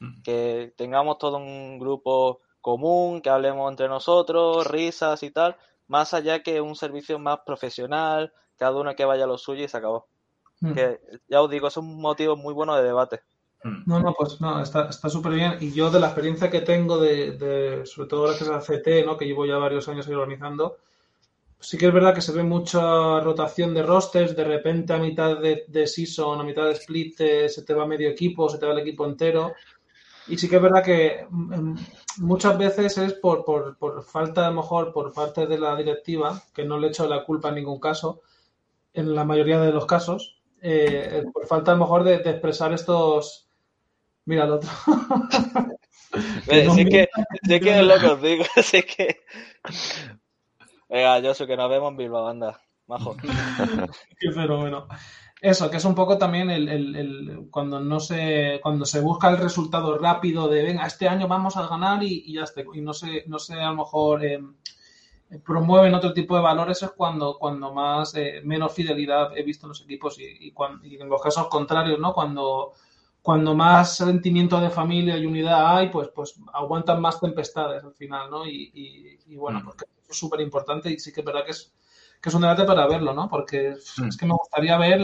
Speaker 4: hmm. que tengamos todo un grupo común, que hablemos entre nosotros, risas y tal, más allá que un servicio más profesional, cada uno que vaya a lo suyo y se acabó. Hmm. Que ya os digo, es un motivo muy bueno de debate.
Speaker 1: Hmm. No, no, pues no, está súper bien. Y yo de la experiencia que tengo, de, sobre todo gracias a CT, ¿no? que llevo ya varios años organizando, sí que es verdad que se ve mucha rotación de rosters, de repente a mitad de, de season, a mitad de split, eh, se te va medio equipo, se te va el equipo entero. Y sí que es verdad que mm, muchas veces es por, por, por falta, a lo mejor, por parte de la directiva, que no le echo la culpa en ningún caso, en la mayoría de los casos, eh, por falta a lo mejor de, expresar estos... Mira el otro.
Speaker 4: sí, que, sí que es lo que os digo, sí que... Venga, yo sé que nos vemos en Bilbao, anda, majo.
Speaker 1: Qué fenómeno. Eso, que es un poco también el, el, cuando no se, cuando se busca el resultado rápido de venga, este año vamos a ganar y, ya está, y no se, no se a lo mejor eh, promueven otro tipo de valores es cuando, cuando más eh, menos fidelidad he visto en los equipos y, en los casos contrarios, ¿no? Cuando, cuando más sentimiento de familia y unidad hay, pues, pues aguantan más tempestades al final, ¿no? Y, bueno, mm. porque es súper importante y sí que es verdad que es que es un debate para verlo, ¿no? Porque es mm. que me gustaría ver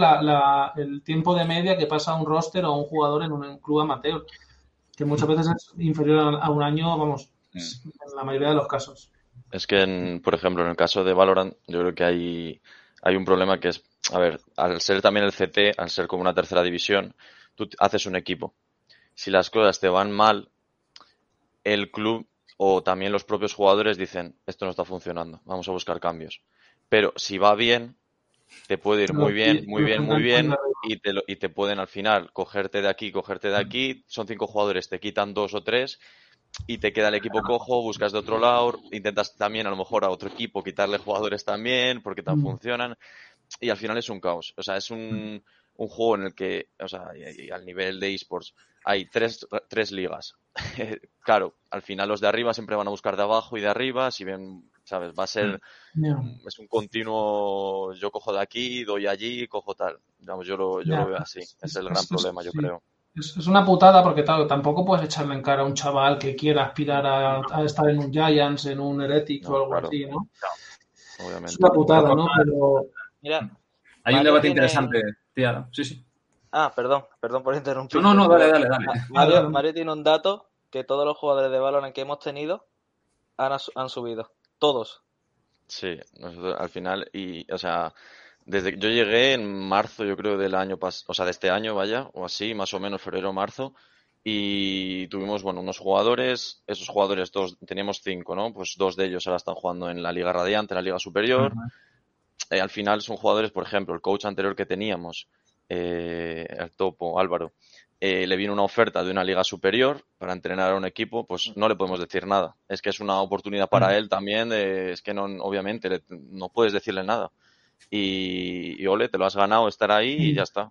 Speaker 1: el tiempo de media que pasa un roster o un jugador en un club amateur, que muchas veces es inferior a un año, vamos, mm. en la mayoría de los casos.
Speaker 3: Es que, por ejemplo, en el caso de Valorant, yo creo que hay, hay un problema que es, a ver, al ser también el CT, al ser como una tercera división, tú haces un equipo. Si las cosas te van mal, el club o también los propios jugadores dicen, esto no está funcionando, vamos a buscar cambios. Pero si va bien, te puede ir muy bien, muy bien, muy bien, y te, y te pueden al final cogerte de aquí, cogerte de aquí. Son cinco jugadores, te quitan dos o tres y te queda el equipo cojo, buscas de otro lado, intentas también a lo mejor a otro equipo quitarle jugadores también porque tan funcionan y al final es un caos. O sea, es un, un juego en el que, o sea, al nivel de esports hay tres, tres ligas. claro, al final los de arriba siempre van a buscar de abajo y de arriba, si bien ¿sabes? Va a ser, mm, es un continuo, yo cojo de aquí, doy allí, cojo tal. Digamos, yo lo, yo lo veo así. Es, el gran problema, yo creo.
Speaker 1: Es, una putada porque tampoco puedes echarle en cara a un chaval que quiera aspirar a, estar en un Giants, en un Heretics o algo así, ¿no? Obviamente. Es una putada, ¿no? Pero...
Speaker 2: Mira, hay un debate interesante, tía. Sí, sí.
Speaker 4: Ah, perdón, perdón por interrumpir.
Speaker 2: No, no, no, dale, dale, dale.
Speaker 4: Mario, Mario tiene un dato que todos los jugadores de Valorant que hemos tenido han, han subido todos.
Speaker 3: Sí, nosotros al final, y, o sea, desde que yo llegué en marzo, yo creo, del año pasado, o sea, de este año, vaya, o así, más o menos, febrero, marzo, y tuvimos, bueno, unos jugadores, esos jugadores, dos, teníamos cinco, ¿no? Pues dos de ellos ahora están jugando en la Liga Radiante, en la Liga Superior. Eh, al final son jugadores, por ejemplo, el coach anterior que teníamos, eh, el topo, Álvaro, eh, le viene una oferta de una liga superior para entrenar a un equipo, pues no le podemos decir nada. Es que es una oportunidad para él también, es que no, obviamente no puedes decirle nada. Y, ole, te lo has ganado estar ahí y ya está.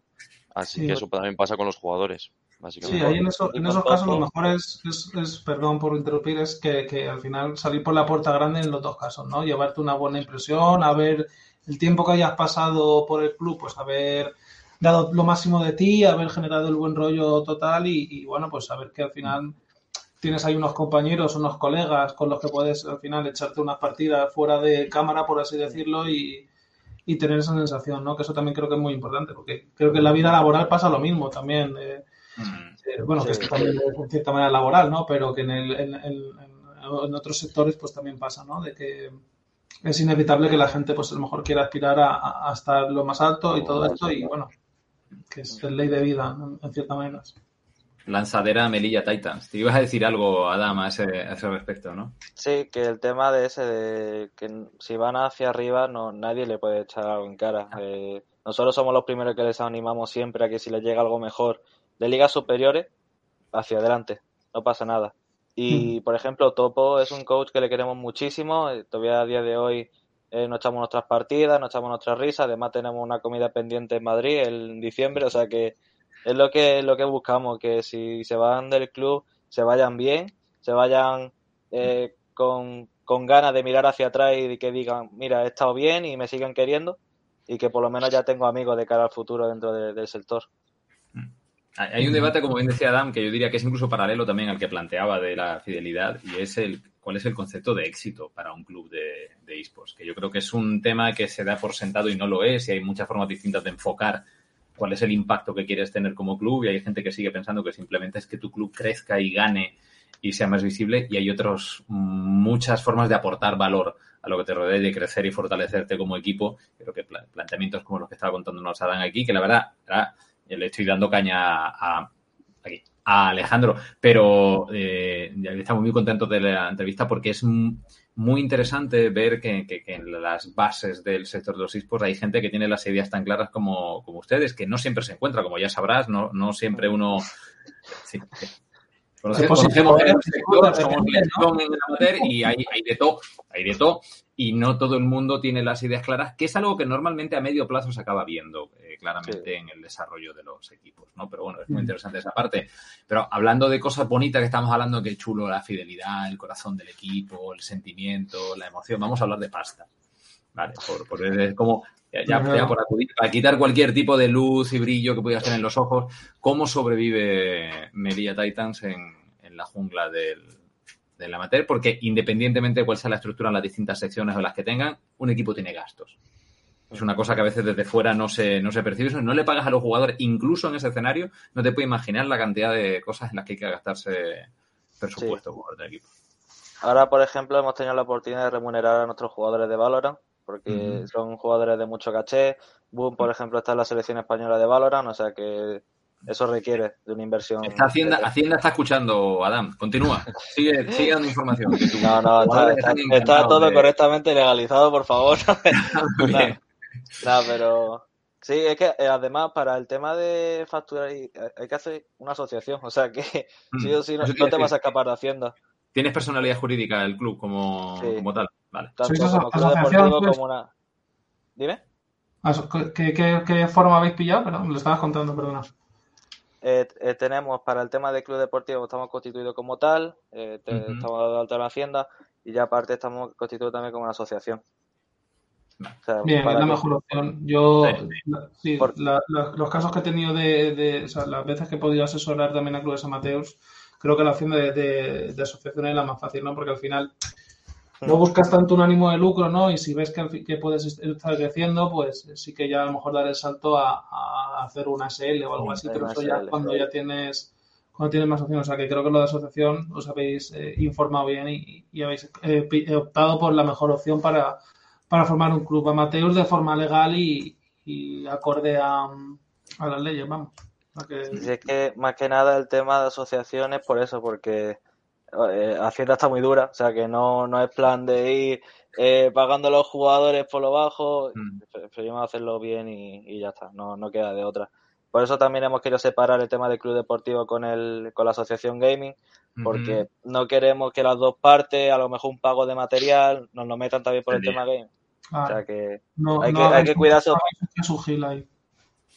Speaker 3: Así que eso también pasa con los jugadores. básicamente.
Speaker 1: Sí, ahí en, eso, en esos casos lo mejor es, es, perdón por interrumpir, es que, que, al final salir por la puerta grande en los dos casos, ¿no? Llevarte una buena impresión, a ver el tiempo que hayas pasado por el club, pues haber dado lo máximo de ti, haber generado el buen rollo total y, y bueno, pues saber que al final tienes ahí unos compañeros, unos colegas con los que puedes al final echarte unas partidas fuera de cámara, por así decirlo, y, y tener esa sensación, ¿no? Que eso también creo que es muy importante, porque creo que en la vida laboral pasa lo mismo también. Eh, eh, bueno, que esto también es en cierta manera laboral, ¿no? Pero que en, el, en, en, otros sectores pues también pasa, ¿no? De que es inevitable que la gente pues a lo mejor quiera aspirar a, a estar lo más alto y todo esto y bueno, que es ley de vida en cierta manera.
Speaker 2: Lanzadera Melilla Titans. Te ibas a decir algo, Adam, a ese, a ese respecto, ¿no?
Speaker 4: Sí, que el tema de ese, de que si van hacia arriba, no nadie le puede echar algo en cara. Eh, nosotros somos los primeros que les animamos siempre a que si les llega algo mejor de ligas superiores, hacia adelante, no pasa nada. Y, mm. por ejemplo, Topo es un coach que le queremos muchísimo, eh, todavía a día de hoy eh, nos echamos nuestras partidas, nos echamos nuestras risas, además tenemos una comida pendiente en Madrid en diciembre, o sea que es lo que, lo que buscamos, que si se van del club, se vayan bien, se vayan eh, con, con ganas de mirar hacia atrás y que digan, mira, he estado bien y me siguen queriendo y que por lo menos ya tengo amigos de cara al futuro dentro del sector.
Speaker 2: Hay un debate, como bien decía Adam, que yo diría que es incluso paralelo también al que planteaba de la fidelidad y es el cuál es el concepto de éxito para un club de, de esports, que yo creo que es un tema que se da por sentado y no lo es y hay muchas formas distintas de enfocar cuál es el impacto que quieres tener como club y hay gente que sigue pensando que simplemente es que tu club crezca y gane y sea más visible y hay otras muchas formas de aportar valor a lo que te rodea y de crecer y fortalecerte como equipo. Creo que planteamientos como los que estaba contándonos Adán aquí, que la verdad, le estoy dando caña a, a Alejandro, pero eh, estamos muy contentos de la entrevista porque es muy interesante ver que, en las bases del sector de los esports hay gente que tiene las ideas tan claras como, ustedes, que no siempre se encuentra, como ya sabrás, no, siempre uno... Conocemos, en el sector, somos en y hay, hay de todo, hay de todo, y no todo el mundo tiene las ideas claras, que es algo que normalmente a medio plazo se acaba viendo eh, claramente en el desarrollo de los equipos, ¿no? Pero bueno, es muy mm. interesante esa parte. Pero hablando de cosas bonitas que estamos hablando, que chulo la fidelidad, el corazón del equipo, el sentimiento, la emoción, vamos a hablar de pasta. Vale, por, por es como ya, por acudir, para quitar cualquier tipo de luz y brillo que pudieras tener en los ojos, ¿cómo sobrevive Media Titans en, la jungla del, del amateur? Porque independientemente de cuál sea la estructura en las distintas secciones o las que tengan, un equipo tiene gastos. Es una cosa que a veces desde fuera no se, no se percibe. no le pagas a los jugadores, incluso en ese escenario, no te puedes imaginar la cantidad de cosas en las que hay que gastarse presupuesto por el equipo.
Speaker 4: Ahora, por ejemplo, hemos tenido la oportunidad de remunerar a nuestros jugadores de Valorant porque son jugadores de mucho caché. Boom, por ejemplo, está en la selección española de Valorant, o sea que eso requiere de una inversión.
Speaker 2: Hacienda, Hacienda está escuchando, Adam. Continúa. Sigue, sigue dando información.
Speaker 4: no, no, está, todo correctamente legalizado, por favor. no, pero sí, es que eh, además para el tema de facturar hay que hacer una asociación, o sea que sí o sí no, te vas a escapar de Hacienda.
Speaker 2: ¿Tienes personalidad jurídica el club como, como tal? Vale.
Speaker 4: Dime.
Speaker 1: ¿Qué, forma habéis pillado? Perdón, lo estabas contando, perdona.
Speaker 4: Eh, eh, tenemos para el tema del club deportivo, estamos constituidos como tal, eh, estamos de alta en la hacienda y ya aparte estamos constituidos también como una asociación.
Speaker 1: Bien, es la mejor opción. Yo, sí, los casos que he tenido de, o sea, las veces que he podido asesorar también a clubes amateurs, creo que la opción de, de, asociación es la más fácil, ¿no? Porque al final no buscas tanto un ánimo de lucro, ¿no? Y si ves que, que, puedes estar creciendo, pues sí que ya a lo mejor dar el salto a, hacer una SL o algo así, pero eso ya cuando ya tienes cuando tienes más opciones. O sea, que creo que lo de asociación os habéis eh, informado bien y, habéis eh, eh, optado por la mejor opción para, para formar un club amateur de forma legal y, acorde a, a, las leyes, vamos.
Speaker 4: Que... es que más que nada el tema de asociaciones por eso, porque eh, Hacienda está muy dura, o sea que no, no es plan de ir eh, pagando a los jugadores por lo bajo, mm. preferimos hacerlo bien y, ya está, no, no queda de otra. Por eso también hemos querido separar el tema del club deportivo con, el, con la asociación gaming, porque no queremos que las dos partes, a lo mejor un pago de material, nos lo metan también por el tema gaming. o sea que hay que, hay que cuidarse.
Speaker 1: Ahí.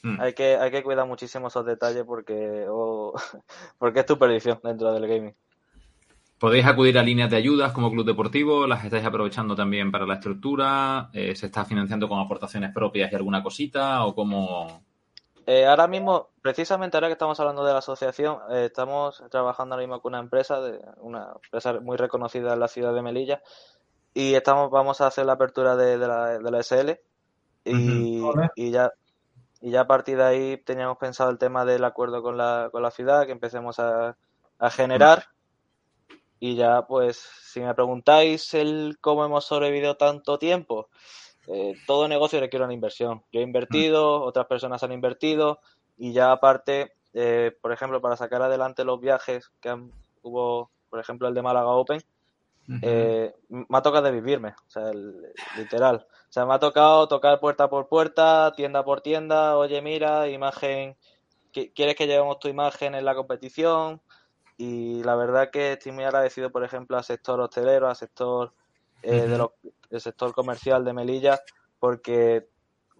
Speaker 4: Mm. Hay, que, hay que cuidar muchísimo esos detalles porque, porque es tu perdición dentro del gaming.
Speaker 2: Podéis acudir a líneas de ayudas como Club Deportivo, las estáis aprovechando también para la estructura, eh, se está financiando con aportaciones propias y alguna cosita o cómo...
Speaker 4: Eh, ahora mismo, precisamente ahora que estamos hablando de la asociación, eh, estamos trabajando ahora mismo con una empresa, de, una empresa muy reconocida en la ciudad de Melilla, y estamos vamos a hacer la apertura de, la, de la, SL y, y, ya y ya a partir de ahí teníamos pensado el tema del acuerdo con la, con la ciudad, que empecemos a, a generar y ya, pues, si me preguntáis el cómo hemos sobrevivido tanto tiempo, eh, todo negocio requiere una inversión. Yo he invertido, otras personas han invertido y ya aparte, eh, por ejemplo, para sacar adelante los viajes que hubo, por ejemplo, el de Málaga Open, eh, me ha tocado de vivirme, o sea, literal. O sea, me ha tocado tocar puerta por puerta, tienda por tienda, oye, mira, imagen, ¿quieres que llevemos tu imagen en la competición? Y la verdad que estoy muy agradecido, por ejemplo, al sector hostelero, al sector eh, de el sector comercial de Melilla, porque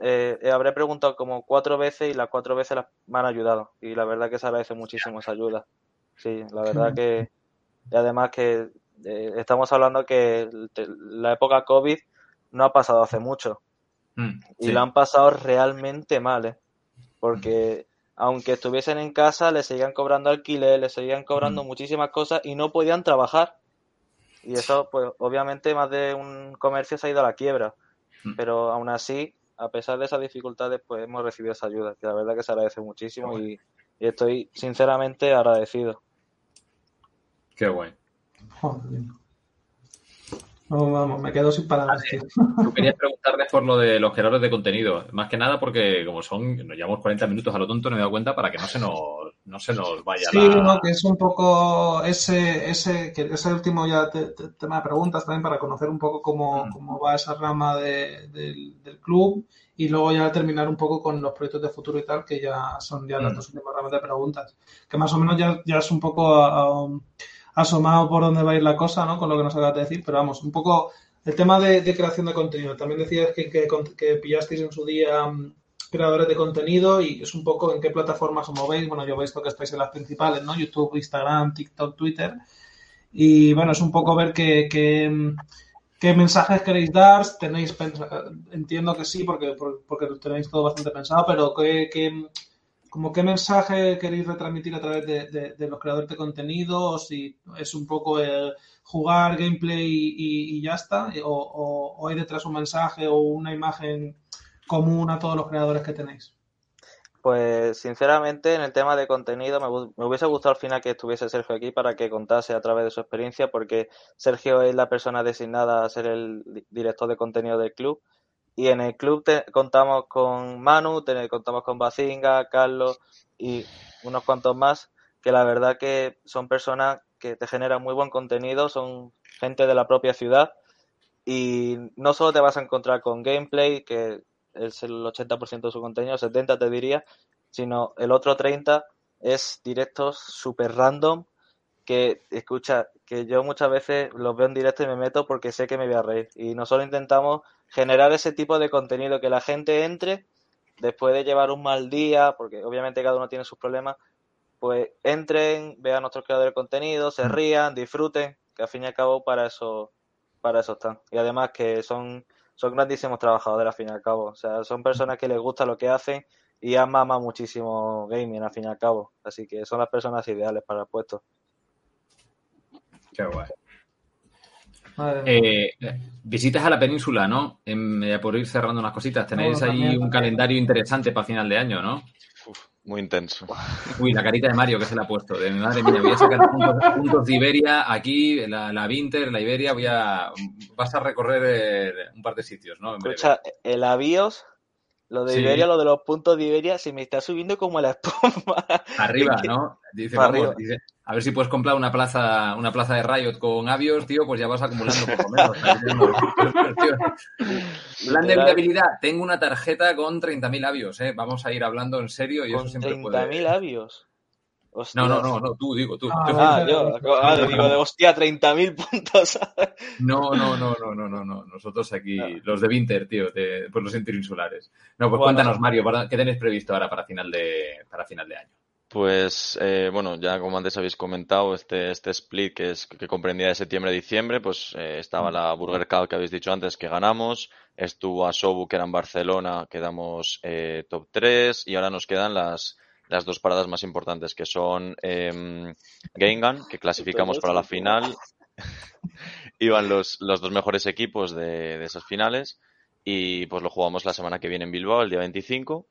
Speaker 4: eh, habré preguntado como cuatro veces y las cuatro veces me han ayudado y la verdad que se agradece muchísimo esa ayuda. Sí, la verdad que y además que eh, estamos hablando que la época COVID no ha pasado hace mucho mm, y la han pasado realmente mal, ¿eh? porque aunque estuviesen en casa, le seguían cobrando alquiler, le seguían cobrando mm. muchísimas cosas y no podían trabajar. Y eso, pues obviamente más de un comercio se ha ido a la quiebra. Mm. Pero aún así, a pesar de esas dificultades, pues hemos recibido esa ayuda, que la verdad que se agradece muchísimo y, estoy sinceramente agradecido.
Speaker 2: Qué guay.
Speaker 1: No, vamos, me quedo sin palabras.
Speaker 2: Tú querías preguntarles por lo de los creadores de contenido. Más que nada porque como son, nos llevamos 40 minutos a lo tonto, no me he dado cuenta para que no se nos, no se nos vaya
Speaker 1: sí, no, que es un poco ese, ese, que ese último ya tema de preguntas también para conocer un poco cómo, mm. cómo va esa rama de, del club y luego ya terminar un poco con los proyectos de futuro y tal, que ya son ya las mm. dos últimas ramas de preguntas. Que más o menos ya, ya es un poco asomado por dónde va a ir la cosa, ¿no? Con lo que nos acabas de decir, pero vamos, un poco el tema de, creación de contenido. También decías que, que, pillasteis en su día mm, creadores de contenido y es un poco en qué plataformas os movéis. Bueno, yo he visto que estáis en las principales, ¿no? YouTube, Instagram, TikTok, Twitter. Y bueno, es un poco ver qué, qué, qué mensajes queréis dar. Tenéis, entiendo que sí, porque, porque tenéis todo bastante pensado, pero qué, qué como qué mensaje queréis retransmitir a través de, los creadores de contenido, o si es un poco el jugar gameplay y, ya está, o, hay detrás un mensaje o una imagen común a todos los creadores que tenéis.
Speaker 4: Pues sinceramente en el tema de contenido me, me, hubiese gustado al final que estuviese Sergio aquí para que contase a través de su experiencia porque Sergio es la persona designada a ser el director de contenido del club y en el club contamos con Manu, contamos con Bazinga, Carlos y unos cuantos más, que la verdad que son personas que te generan muy buen contenido, son gente de la propia ciudad y no solo te vas a encontrar con gameplay, que es el 80% de su contenido, 70 te diría, sino el otro 30 es directos super random que escucha, que yo muchas veces los veo en directo y me meto porque sé que me voy a reír. Y nosotros intentamos generar ese tipo de contenido, que la gente entre después de llevar un mal día, porque obviamente cada uno tiene sus problemas, pues entren, vean nuestros creadores de contenido, se rían, disfruten, que al fin y al cabo para eso, para eso están. Y además que son, son grandísimos trabajadores al fin y al cabo. O sea, son personas que les gusta lo que hacen y aman muchísimo gaming al fin y al cabo. Así que son las personas ideales para el puesto.
Speaker 2: Qué guay. Eh, visitas a la península, ¿no? En, por ir cerrando unas cositas. Tenéis ahí un calendario interesante para final de año, ¿no?
Speaker 3: muy intenso.
Speaker 2: Uy, la carita de Mario que se le ha puesto. De mi madre mía, voy a sacar puntos, de Iberia aquí, la, la Winter, la Iberia. Voy a. Vas a recorrer eh, un par de sitios, ¿no?
Speaker 4: Escucha, el avios lo de Iberia, lo de los puntos de Iberia, se me está subiendo como la espuma.
Speaker 2: Arriba, ¿no? Dice, vamos, dice, a ver si puedes comprar una plaza, una plaza de Riot con avios, tío, pues ya vas acumulando por lo menos. Plan de viabilidad, tengo una tarjeta con 30.000 avios, ¿eh? Vamos a ir hablando en serio y eso siempre puede...
Speaker 4: 30.000 avios.
Speaker 2: No, no, no, no, tú, digo, tú.
Speaker 4: Ah, ah yo, ah, digo, de hostia, 30.000 puntos.
Speaker 2: no, no, no, no, no, no, no. Nosotros aquí, los de Winter, tío, de, pues los interinsulares. No, pues cuéntanos, Mario, ¿qué tenéis previsto ahora para final de, para final de año?
Speaker 3: Pues eh, bueno, ya como antes habéis comentado, este, este split que, es, que comprendía de septiembre a diciembre, pues eh, estaba la Burger Cup que habéis dicho antes que ganamos, estuvo Asobu que era en Barcelona, quedamos eh, top 3 y ahora nos quedan las, las dos paradas más importantes, que son eh, que clasificamos para la final. Iban los, los, dos mejores equipos de, de, esas finales y pues lo jugamos la semana que viene en Bilbao, el día 25.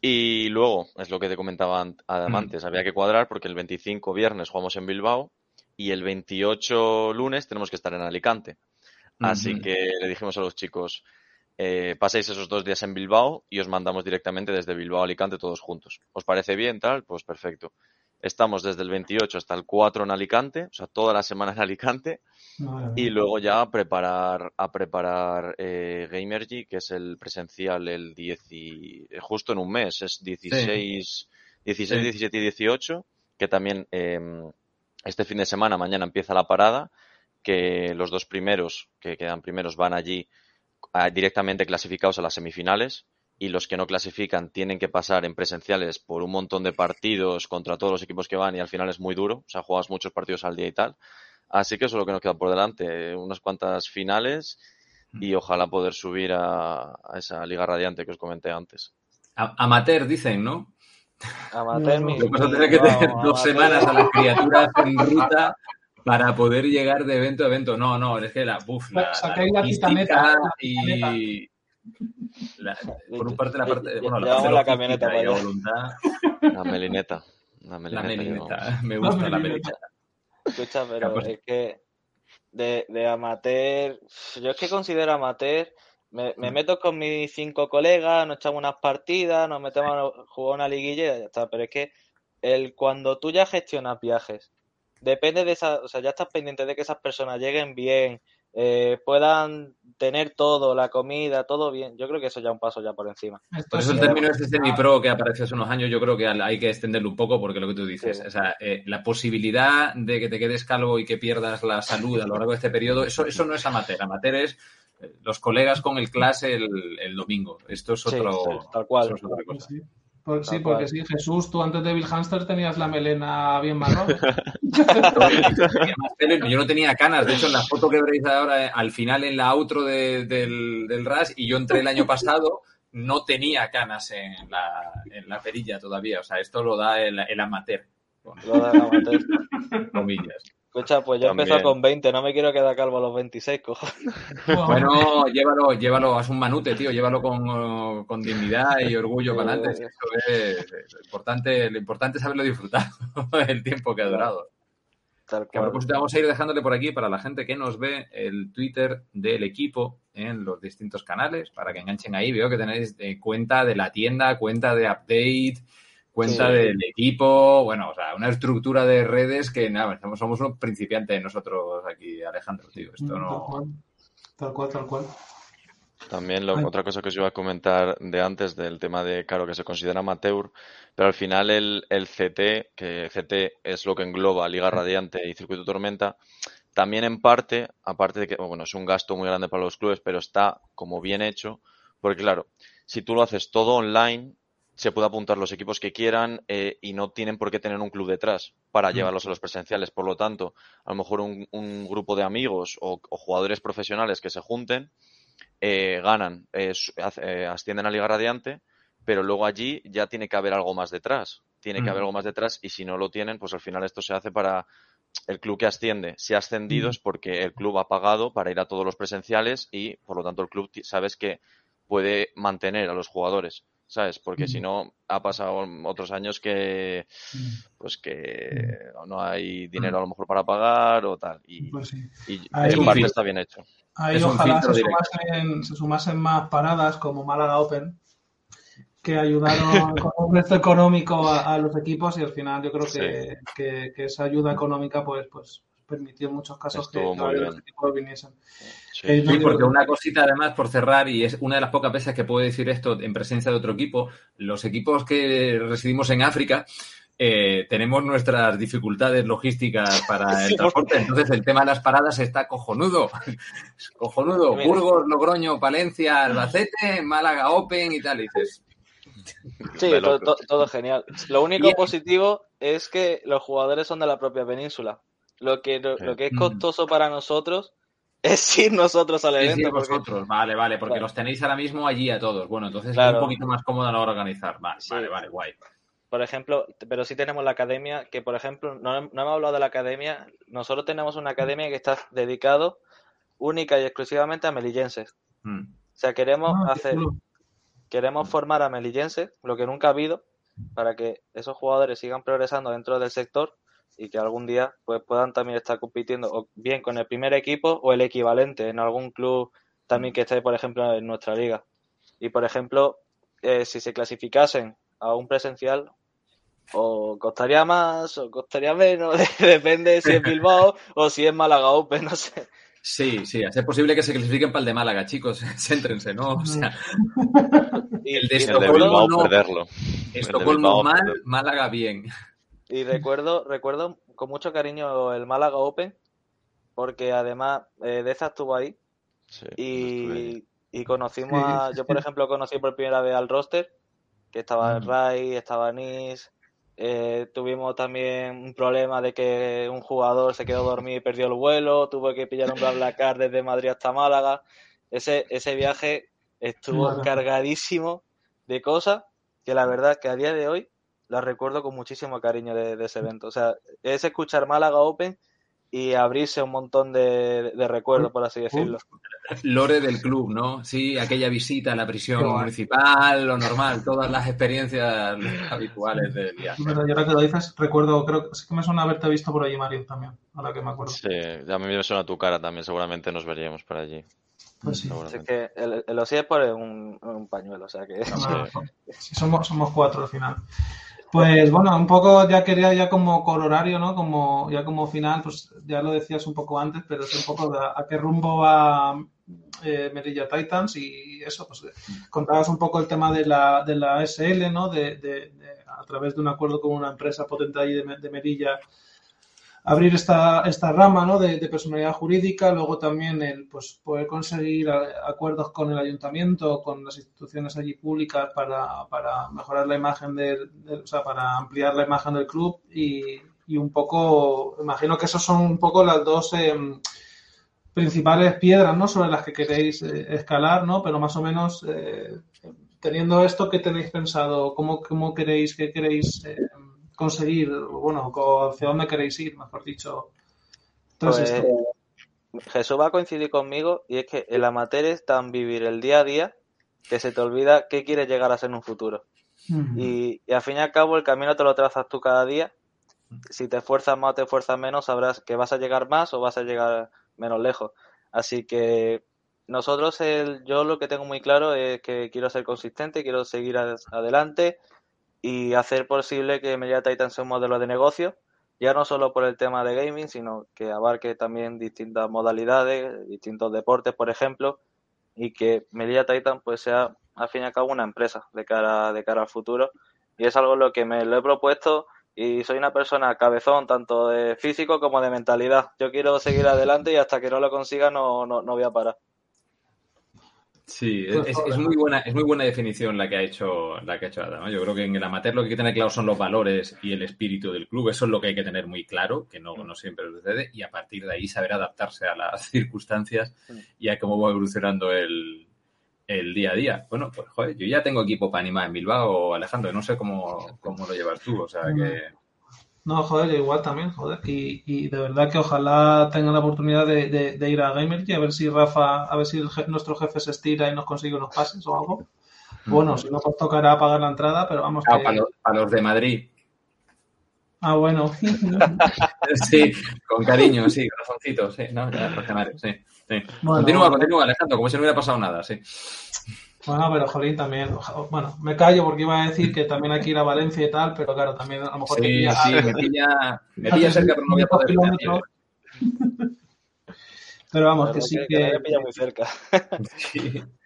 Speaker 3: Y luego, es lo que te comentaba mm. antes, había que cuadrar porque el 25 viernes jugamos en Bilbao y el 28 lunes tenemos que estar en Alicante. Así que le dijimos a los chicos, eh, paséis esos dos días en Bilbao y os mandamos directamente desde Bilbao a Alicante todos juntos. ¿Os parece bien tal? Pues perfecto. Estamos desde el 28 hasta el 4 en Alicante, o sea, toda la semana en Alicante. Y luego ya a preparar, a preparar eh, Gamergy, que es el presencial el 10 justo en un mes, es 16, 16 17 y 18, que también em, este fin de semana, mañana empieza la parada, que los dos primeros, que quedan primeros, van allí directamente clasificados a las semifinales y los que no clasifican tienen que pasar en presenciales por un montón de partidos contra todos los equipos que van y al final es muy duro, o sea, juegas muchos partidos al día y tal. Así que eso es lo que nos queda por delante, unas cuantas finales y ojalá poder subir a, esa liga radiante que os comenté antes.
Speaker 2: amateur dicen, ¿no?
Speaker 4: Amateur,
Speaker 2: mi, que tener dos semanas a las criaturas en ruta para poder llegar de evento a evento. No, no, es que la, buf, la, la, y la, por un parte la parte, bueno, la, parte
Speaker 4: la camioneta
Speaker 3: para
Speaker 4: voluntad.
Speaker 3: La melineta. La
Speaker 2: melineta. Me gusta la melineta.
Speaker 4: Escucha, pero es que de, de, amateur, yo es que considero amateur, me, me, meto con mis cinco colegas, nos echamos unas partidas, nos metemos a jugar una liguilla y ya está, pero es que el cuando tú ya gestionas viajes, depende de esa, o sea, ya estás pendiente de que esas personas lleguen bien, eh, puedan tener todo, la comida, todo bien. Yo creo que eso ya es un paso ya por encima.
Speaker 2: Por eso el término este semi-pro que apareció hace unos años, yo creo que hay que extenderlo un poco porque lo que tú dices, o sea, eh, la posibilidad de que te quedes calvo y que pierdas la salud a lo largo de este periodo, eso, eso no es amateur. Amateur es eh, los colegas con el clase el, domingo. Esto es otro.
Speaker 4: tal cual.
Speaker 2: es otra cosa
Speaker 1: sí, porque sí, Jesús, tú antes de Bill Hamster tenías la melena bien marrón.
Speaker 2: yo no tenía canas, de hecho en la foto que veréis ahora al final en la outro del, del RAS y yo entré el año pasado no tenía canas en la, en la perilla todavía, o sea, esto lo da el, el amateur.
Speaker 4: Lo da el amateur.
Speaker 2: Comillas.
Speaker 4: Escucha, pues yo empecé con 20, no me quiero quedar calvo a los 26, cojo.
Speaker 2: Bueno, llévalo, llévalo, haz un manute, tío, llévalo con, con dignidad y orgullo para adelante. Eso es lo importante, lo importante es haberlo disfrutado el tiempo que ha durado.
Speaker 4: Tal cual.
Speaker 2: Pues vamos a ir dejándole por aquí para la gente que nos ve el Twitter del equipo en los distintos canales, para que enganchen ahí. Veo que tenéis eh, cuenta de la tienda, cuenta de update, cuenta del equipo, bueno, o sea, una estructura de redes que nada, somos unos principiantes nosotros aquí, Alejandro, tío. Esto no.
Speaker 1: Tal cual, tal cual.
Speaker 3: También otra cosa que os iba a comentar de antes del tema de, claro, que se considera amateur, pero al final el, el CT, que CT es lo que engloba Liga Radiante y Circuito Tormenta, también en parte, aparte de que, bueno, es un gasto muy grande para los clubes, pero está como bien hecho, porque claro, si tú lo haces todo online, se puede apuntar los equipos que quieran eh, y no tienen por qué tener un club detrás para mm. llevarlos a los presenciales. Por lo tanto, a lo mejor un, grupo de amigos o, jugadores profesionales que se junten eh, ganan, eh, ascienden a Liga Radiante, pero luego allí ya tiene que haber algo más detrás. Tiene que haber mm. algo más detrás y si no lo tienen, pues al final esto se hace para el club que asciende. Si ha ascendido mm. es porque el club ha pagado para ir a todos los presenciales y por lo tanto el club sabes que puede mantener a los jugadores. ¿Sabes? Porque si no, ha pasado otros años que, pues que no hay dinero a lo mejor para pagar o tal. Y,
Speaker 1: pues sí.
Speaker 3: y parte está bien hecho.
Speaker 1: Ahí ojalá se sumasen, se sumasen, más paradas como Málaga Open que ayudaron con un resto económico a, los equipos y al final yo creo que, que, que, esa ayuda económica pues, pues permitió en muchos casos que, los equipos viniesen.
Speaker 2: Sí. porque una cosita además por cerrar, y es una de las pocas veces que puedo decir esto en presencia de otro equipo, los equipos que residimos en África, eh, tenemos nuestras dificultades logísticas para el transporte, entonces el tema de las paradas está cojonudo. cojonudo. Burgos, Logroño, Palencia, Albacete, Málaga Open y tal. Y dices,
Speaker 4: Sí, todo, todo, genial. Lo único positivo es que los jugadores son de la propia península. Lo que, lo, que es costoso para nosotros es ir nosotros al evento.
Speaker 2: vosotros, vale, vale, porque los tenéis ahora mismo allí a todos. Bueno, entonces es un poquito más cómodo a la hora de organizar. Vale, vale, vale, guay.
Speaker 4: Por ejemplo, pero sí tenemos la academia, que por ejemplo, no, hemos hablado de la academia, nosotros tenemos una academia que está dedicado única y exclusivamente a melillenses. Mm. O sea, queremos ah, hacer, queremos formar a melillenses, lo que nunca ha habido, para que esos jugadores sigan progresando dentro del sector y que algún día pues puedan también estar compitiendo o bien con el primer equipo o el equivalente en algún club también que esté, por ejemplo, en nuestra liga. Y, por ejemplo, eh, si se clasificasen a un presencial, o costaría más o costaría menos, depende si es Bilbao o si es Málaga Open, no sé.
Speaker 2: Sí, sí, es posible que se clasifiquen para el de Málaga, chicos, céntrense, ¿no? O sea,
Speaker 3: el de Estocolmo no, perderlo.
Speaker 2: Estocolmo mal, Málaga bien.
Speaker 4: Y recuerdo, recuerdo con mucho cariño el Málaga Open, porque además eh, Deza estuvo ahí. y, y, conocimos a. Yo, por ejemplo, conocí por primera vez al roster, que estaba mm. Ray, estaba Nis. Eh, tuvimos también un problema de que un jugador se quedó dormido y perdió el vuelo. Tuvo que pillar un BlaBlaCar desde Madrid hasta Málaga. Ese, ese viaje estuvo cargadísimo de cosas que la verdad que a día de hoy la recuerdo con muchísimo cariño de, ese evento. O sea, es escuchar Málaga Open y abrirse un montón de, recuerdos, por así decirlo.
Speaker 2: Lore del club, ¿no? Sí, aquella visita a la prisión municipal, lo normal, todas las experiencias habituales del viaje.
Speaker 1: Pero yo ahora que lo dices, recuerdo, creo que sí que me suena haberte visto por allí, Mario, también, ahora que me acuerdo.
Speaker 3: Sí, a mí me suena tu cara también, seguramente nos veríamos por allí.
Speaker 4: Pues sí. Es que el, el es por un, un, pañuelo, o sea que...
Speaker 1: somos, somos cuatro al final. Pues bueno, un poco ya quería ya como colorario, ¿no? Como ya como final, pues ya lo decías un poco antes, pero es un poco a, qué rumbo va eh, Merilla Titans y eso, pues contabas un poco el tema de la, de la SL, ¿no? De, de, a través de un acuerdo con una empresa potente ahí de, de Merilla abrir esta, esta rama ¿no? de, personalidad jurídica, luego también el pues, poder conseguir acuerdos con el ayuntamiento, con las instituciones allí públicas para, para mejorar la imagen del, o sea, para ampliar la imagen del club y, y, un poco, imagino que esos son un poco las dos em, principales piedras ¿no? sobre las que queréis eh, escalar, ¿no? pero más o menos eh, teniendo esto, ¿qué tenéis pensado? ¿Cómo, cómo queréis, qué queréis? Conseguir, bueno, hacia dónde queréis ir, mejor dicho.
Speaker 4: Pues, Jesús va a coincidir conmigo y es que el amateur es tan vivir el día a día que se te olvida qué quieres llegar a ser en un futuro. y, al fin y al cabo el camino te lo trazas tú cada día. Si te esfuerzas más o te esfuerzas menos, sabrás que vas a llegar más o vas a llegar menos lejos. Así que nosotros, el, yo lo que tengo muy claro es que quiero ser consistente, quiero seguir adelante, y hacer posible que Media Titan sea un modelo de negocio, ya no solo por el tema de gaming, sino que abarque también distintas modalidades, distintos deportes, por ejemplo, y que Media Titan pues sea al fin y al cabo una empresa de cara, de cara al futuro. Y es algo lo que me lo he propuesto y soy una persona cabezón, tanto de físico como de mentalidad. Yo quiero seguir adelante y hasta que no lo consiga no, no, no voy a parar.
Speaker 2: Sí, pues es, muy buena, es muy buena definición la que ha hecho, la que ha hecho Adam. Yo creo que en el amateur lo que hay que tener claro son los valores y el espíritu del club. Eso es lo que hay que tener muy claro, que no, no siempre sucede, y a partir de ahí saber adaptarse a las circunstancias y a cómo va evolucionando el, el día a día. Bueno, pues joder, yo ya tengo equipo para animar en Bilbao, Alejandro, no sé cómo, cómo lo llevas tú, o sea que
Speaker 1: no, joder, igual también, joder. Y, y de verdad que ojalá tengan la oportunidad de, de, ir a Gamer y a ver si Rafa, a ver si nuestro jefe se estira y nos consigue unos pases o algo. Bueno, si no, pues tocará pagar la entrada, pero vamos.
Speaker 2: Ah, para, los, de Madrid.
Speaker 1: Ah, bueno.
Speaker 2: sí, con cariño, sí, corazoncito, sí, no, ya, sí, sí. continúa, continúa, Alejandro, como si no hubiera pasado nada, sí.
Speaker 1: Bueno, pero Jolín también. Bueno, me callo porque iba a decir que también hay que ir a Valencia y tal, pero claro, también a lo mejor.
Speaker 2: Sí, sí, me pilla, me pilla cerca, pero no voy a poder.
Speaker 1: Pero vamos, que sí que.
Speaker 4: Me pilla muy cerca.
Speaker 1: Pues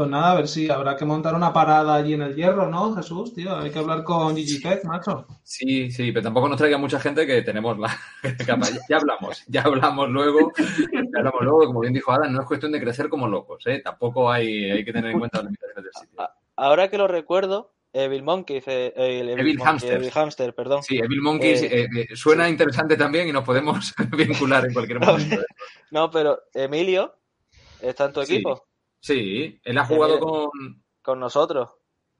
Speaker 1: Pues nada, a ver si habrá que montar una parada allí en el hierro, ¿no, Jesús? Tío, hay que hablar con Gigi Tech, macho.
Speaker 2: Sí, sí, pero tampoco nos traiga mucha gente que tenemos la capa. Ya hablamos, ya hablamos luego. Ya hablamos luego, como bien dijo Adam, no es cuestión de crecer como locos, ¿eh? Tampoco hay, hay que tener en cuenta las limitaciones del sitio.
Speaker 4: Ahora que lo recuerdo, Evil Monkey, eh,
Speaker 2: Evil, Hamster.
Speaker 4: Evil Hamster, perdón.
Speaker 2: Sí, Evil Monkey eh, eh, suena interesante también y nos podemos vincular en cualquier momento.
Speaker 4: no, pero Emilio está en tu equipo.
Speaker 2: Sí, él ha jugado con...
Speaker 4: Con nosotros.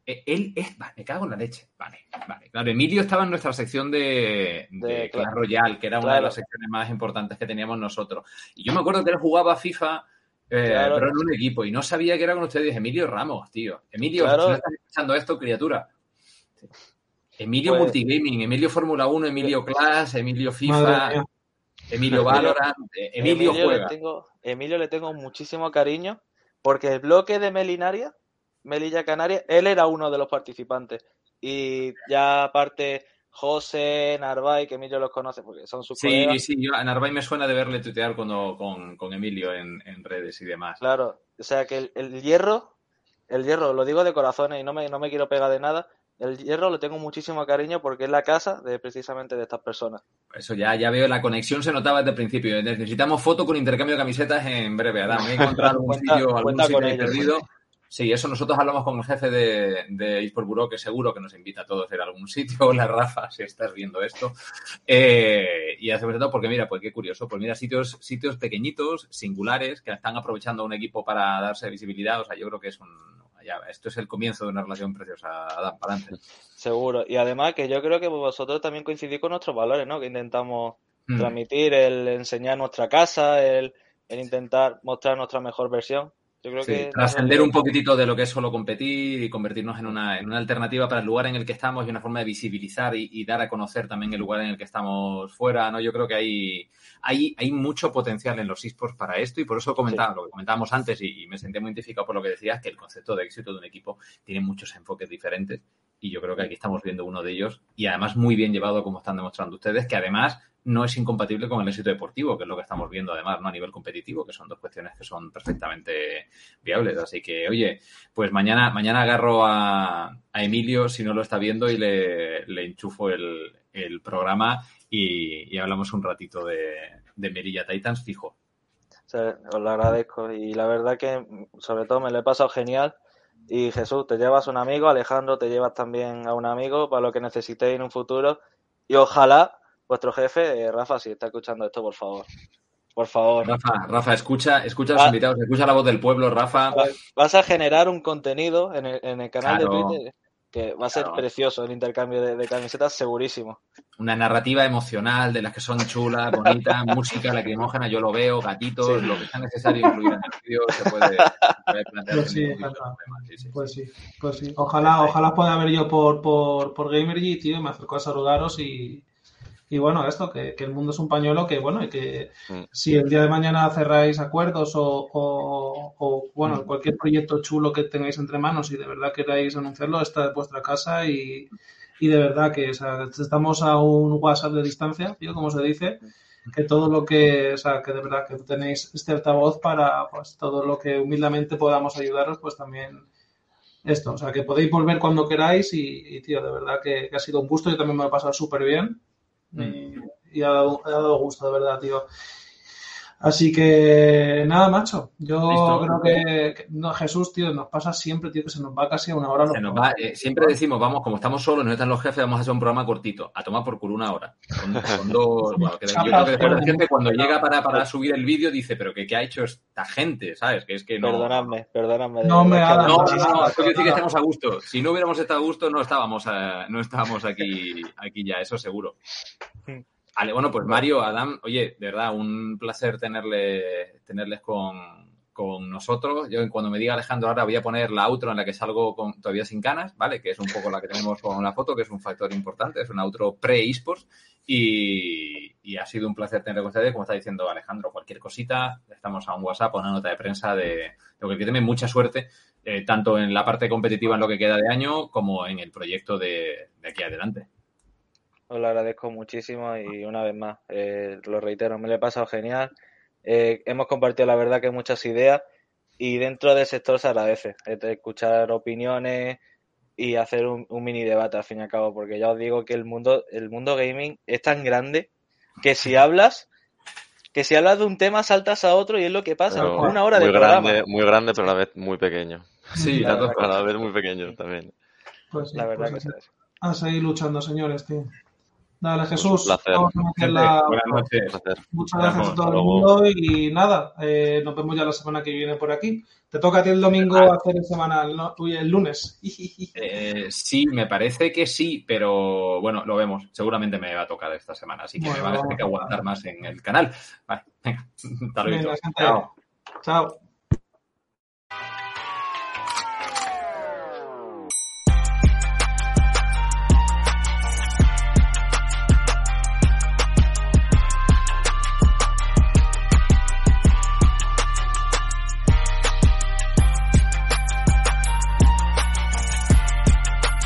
Speaker 2: Eh, él es... me cago en la leche. Vale, vale. Claro, Emilio estaba en nuestra sección de, de, Clash Royale, que era una de las secciones más importantes que teníamos nosotros. Y yo me acuerdo que él jugaba FIFA, eh, pero en un equipo, y no sabía que era con ustedes. Emilio Ramos, tío. Emilio, claro. si estás escuchando esto, criatura. Emilio pues... Multigaming, Emilio Fórmula 1, Emilio Clash, Emilio FIFA, Emilio Valorant, Emilio, Emilio juega.
Speaker 4: Le tengo, Emilio le tengo muchísimo cariño porque el bloque de Melinaria, Melilla Canaria, él era uno de los participantes. Y ya aparte, José, Narvay, que Emilio los conoce porque son sus
Speaker 2: sí,
Speaker 4: colegas.
Speaker 2: Sí, yo a Narvay me suena de verle tuitear cuando, con, con Emilio en, en, redes y demás.
Speaker 4: Claro, o sea que el, el, hierro, el hierro, lo digo de corazones y no me, no me quiero pegar de nada, el hierro le tengo muchísimo cariño porque es la casa de precisamente de estas personas.
Speaker 2: Eso ya, ya veo, la conexión se notaba desde el principio. Necesitamos foto con intercambio de camisetas en breve, Adam. He encontrado algún sitio, algún sitio perdido. Sí, eso nosotros hablamos con el jefe de, de eSport Bureau, que seguro que nos invita a todos a ir a algún sitio. Hola, Rafa, si estás viendo esto. Eh, y hace todo porque, mira, pues qué curioso. Pues mira, sitios, sitios pequeñitos, singulares, que están aprovechando a un equipo para darse visibilidad. O sea, yo creo que es un, ya, esto es el comienzo de una relación preciosa, Adam, para adelante.
Speaker 4: Seguro. Y además que yo creo que vosotros también coincidís con nuestros valores, ¿no? Que intentamos mm. transmitir, el enseñar nuestra casa, el, el, intentar mostrar nuestra mejor versión. Yo creo
Speaker 2: sí,
Speaker 4: que
Speaker 2: trascender un poquitito de lo que es solo competir y convertirnos en una, en una alternativa para el lugar en el que estamos y una forma de visibilizar y, y, dar a conocer también el lugar en el que estamos fuera, ¿no? Yo creo que hay, hay, hay mucho potencial en los esports para esto y por eso comentaba, sí. lo que comentábamos antes y, y, me sentí muy identificado por lo que decías, que el concepto de éxito de un equipo tiene muchos enfoques diferentes y yo creo que aquí estamos viendo uno de ellos y además muy bien llevado como están demostrando ustedes, que además no es incompatible con el éxito deportivo, que es lo que estamos viendo además, ¿no? A nivel competitivo, que son dos cuestiones que son perfectamente viables. Así que, oye, pues mañana, mañana agarro a, a Emilio, si no lo está viendo, y le, le enchufo el, el programa y, y, hablamos un ratito de, de Merilla Titans fijo.
Speaker 4: Os lo agradezco y la verdad que sobre todo me lo he pasado genial. Y Jesús, te llevas un amigo, Alejandro, te llevas también a un amigo para lo que necesitéis en un futuro. Y ojalá vuestro jefe, eh, Rafa, si está escuchando esto, por favor. Por favor.
Speaker 2: Rafa, Rafa, escucha, escucha a los invitados, escucha la voz del pueblo, Rafa.
Speaker 4: Vas a generar un contenido en el, en el canal claro. de Twitter que va a ser claro. precioso el intercambio de, de, camisetas, segurísimo.
Speaker 2: Una narrativa emocional de las que son chulas, bonitas, música lacrimógena, yo lo veo, gatitos, sí. lo que sea necesario incluir en el vídeo se puede, plantear.
Speaker 1: Pues sí, sí, sí, pues sí, pues sí. Ojalá, ojalá pueda ver yo por, por, por Gamergy, tío, me acerco a saludaros y, y bueno, esto, que, que, el mundo es un pañuelo que, bueno, y que mm. si el día de mañana cerráis acuerdos o, o, o, bueno, mm. cualquier proyecto chulo que tengáis entre manos y de verdad queráis anunciarlo, está de vuestra casa y, y de verdad que o sea, estamos a un WhatsApp de distancia, tío, como se dice, que todo lo que, o sea, que de verdad que tenéis este altavoz para, pues, todo lo que humildemente podamos ayudaros, pues también esto, o sea, que podéis volver cuando queráis y, y tío, de verdad que, que, ha sido un gusto, yo también me he pasado súper bien y, y ha, dado, ha, dado, gusto, de verdad, tío. Así que nada, macho. Yo Listo. creo que, que no, Jesús, tío, nos pasa siempre, tío, que se nos va casi a una hora.
Speaker 2: Se nos va, eh, siempre decimos, vamos, como estamos solos, no están los jefes, vamos a hacer un programa cortito, a tomar por culo una hora. Con, con dos, bueno, que, yo creo que después la gente cuando llega para, para subir el vídeo dice, pero que qué ha hecho esta gente, ¿sabes? Que es que no.
Speaker 4: Perdonadme, perdonadme.
Speaker 1: No, me
Speaker 2: no, no, no, decir que estamos a gusto. Si no hubiéramos estado a gusto, no estábamos, a, no estábamos aquí, aquí ya, eso seguro. Vale, bueno, pues Mario, Adam, oye, de verdad, un placer tenerle, tenerles con, con nosotros. Yo cuando me diga Alejandro ahora voy a poner la outro en la que salgo todavía sin canas, ¿vale? Que es un poco la que tenemos con la foto, que es un factor importante, es una outro pre-esports y, y, ha sido un placer tenerle con ustedes. Como está diciendo Alejandro, cualquier cosita, estamos a un WhatsApp o una nota de prensa de lo que tiene mucha suerte, eh, tanto en la parte competitiva en lo que queda de año como en el proyecto de, de aquí adelante.
Speaker 4: Os lo agradezco muchísimo y una vez más, eh, lo reitero, me lo he pasado genial. Eh, hemos compartido la verdad que muchas ideas y dentro del sector se agradece escuchar opiniones y hacer un, mini debate al fin y al cabo, porque ya os digo que el mundo, el mundo gaming es tan grande que si hablas, que si hablas de un tema saltas a otro y es lo que pasa, una hora
Speaker 3: muy
Speaker 4: de
Speaker 3: grande, Muy grande, pero a la vez muy pequeño.
Speaker 2: Sí, a
Speaker 3: la vez muy pequeño también.
Speaker 1: Pues
Speaker 4: la verdad
Speaker 1: pues
Speaker 4: que es
Speaker 1: A seguir luchando, señores, tío. Dale, Jesús.
Speaker 3: Vamos
Speaker 1: a la...
Speaker 2: Buenas noches.
Speaker 1: Muchas gracias a todo el mundo y nada, eh, nos vemos ya la semana que viene por aquí. Te toca a ti el domingo hacer el semanal, ¿no? Uy, el lunes.
Speaker 2: Eh, sí, me parece que sí, pero bueno, lo vemos. Seguramente me va a tocar esta semana, así que me va a tener que aguantar más en el canal. Vale, venga, hasta luego.
Speaker 1: Chao. Chao.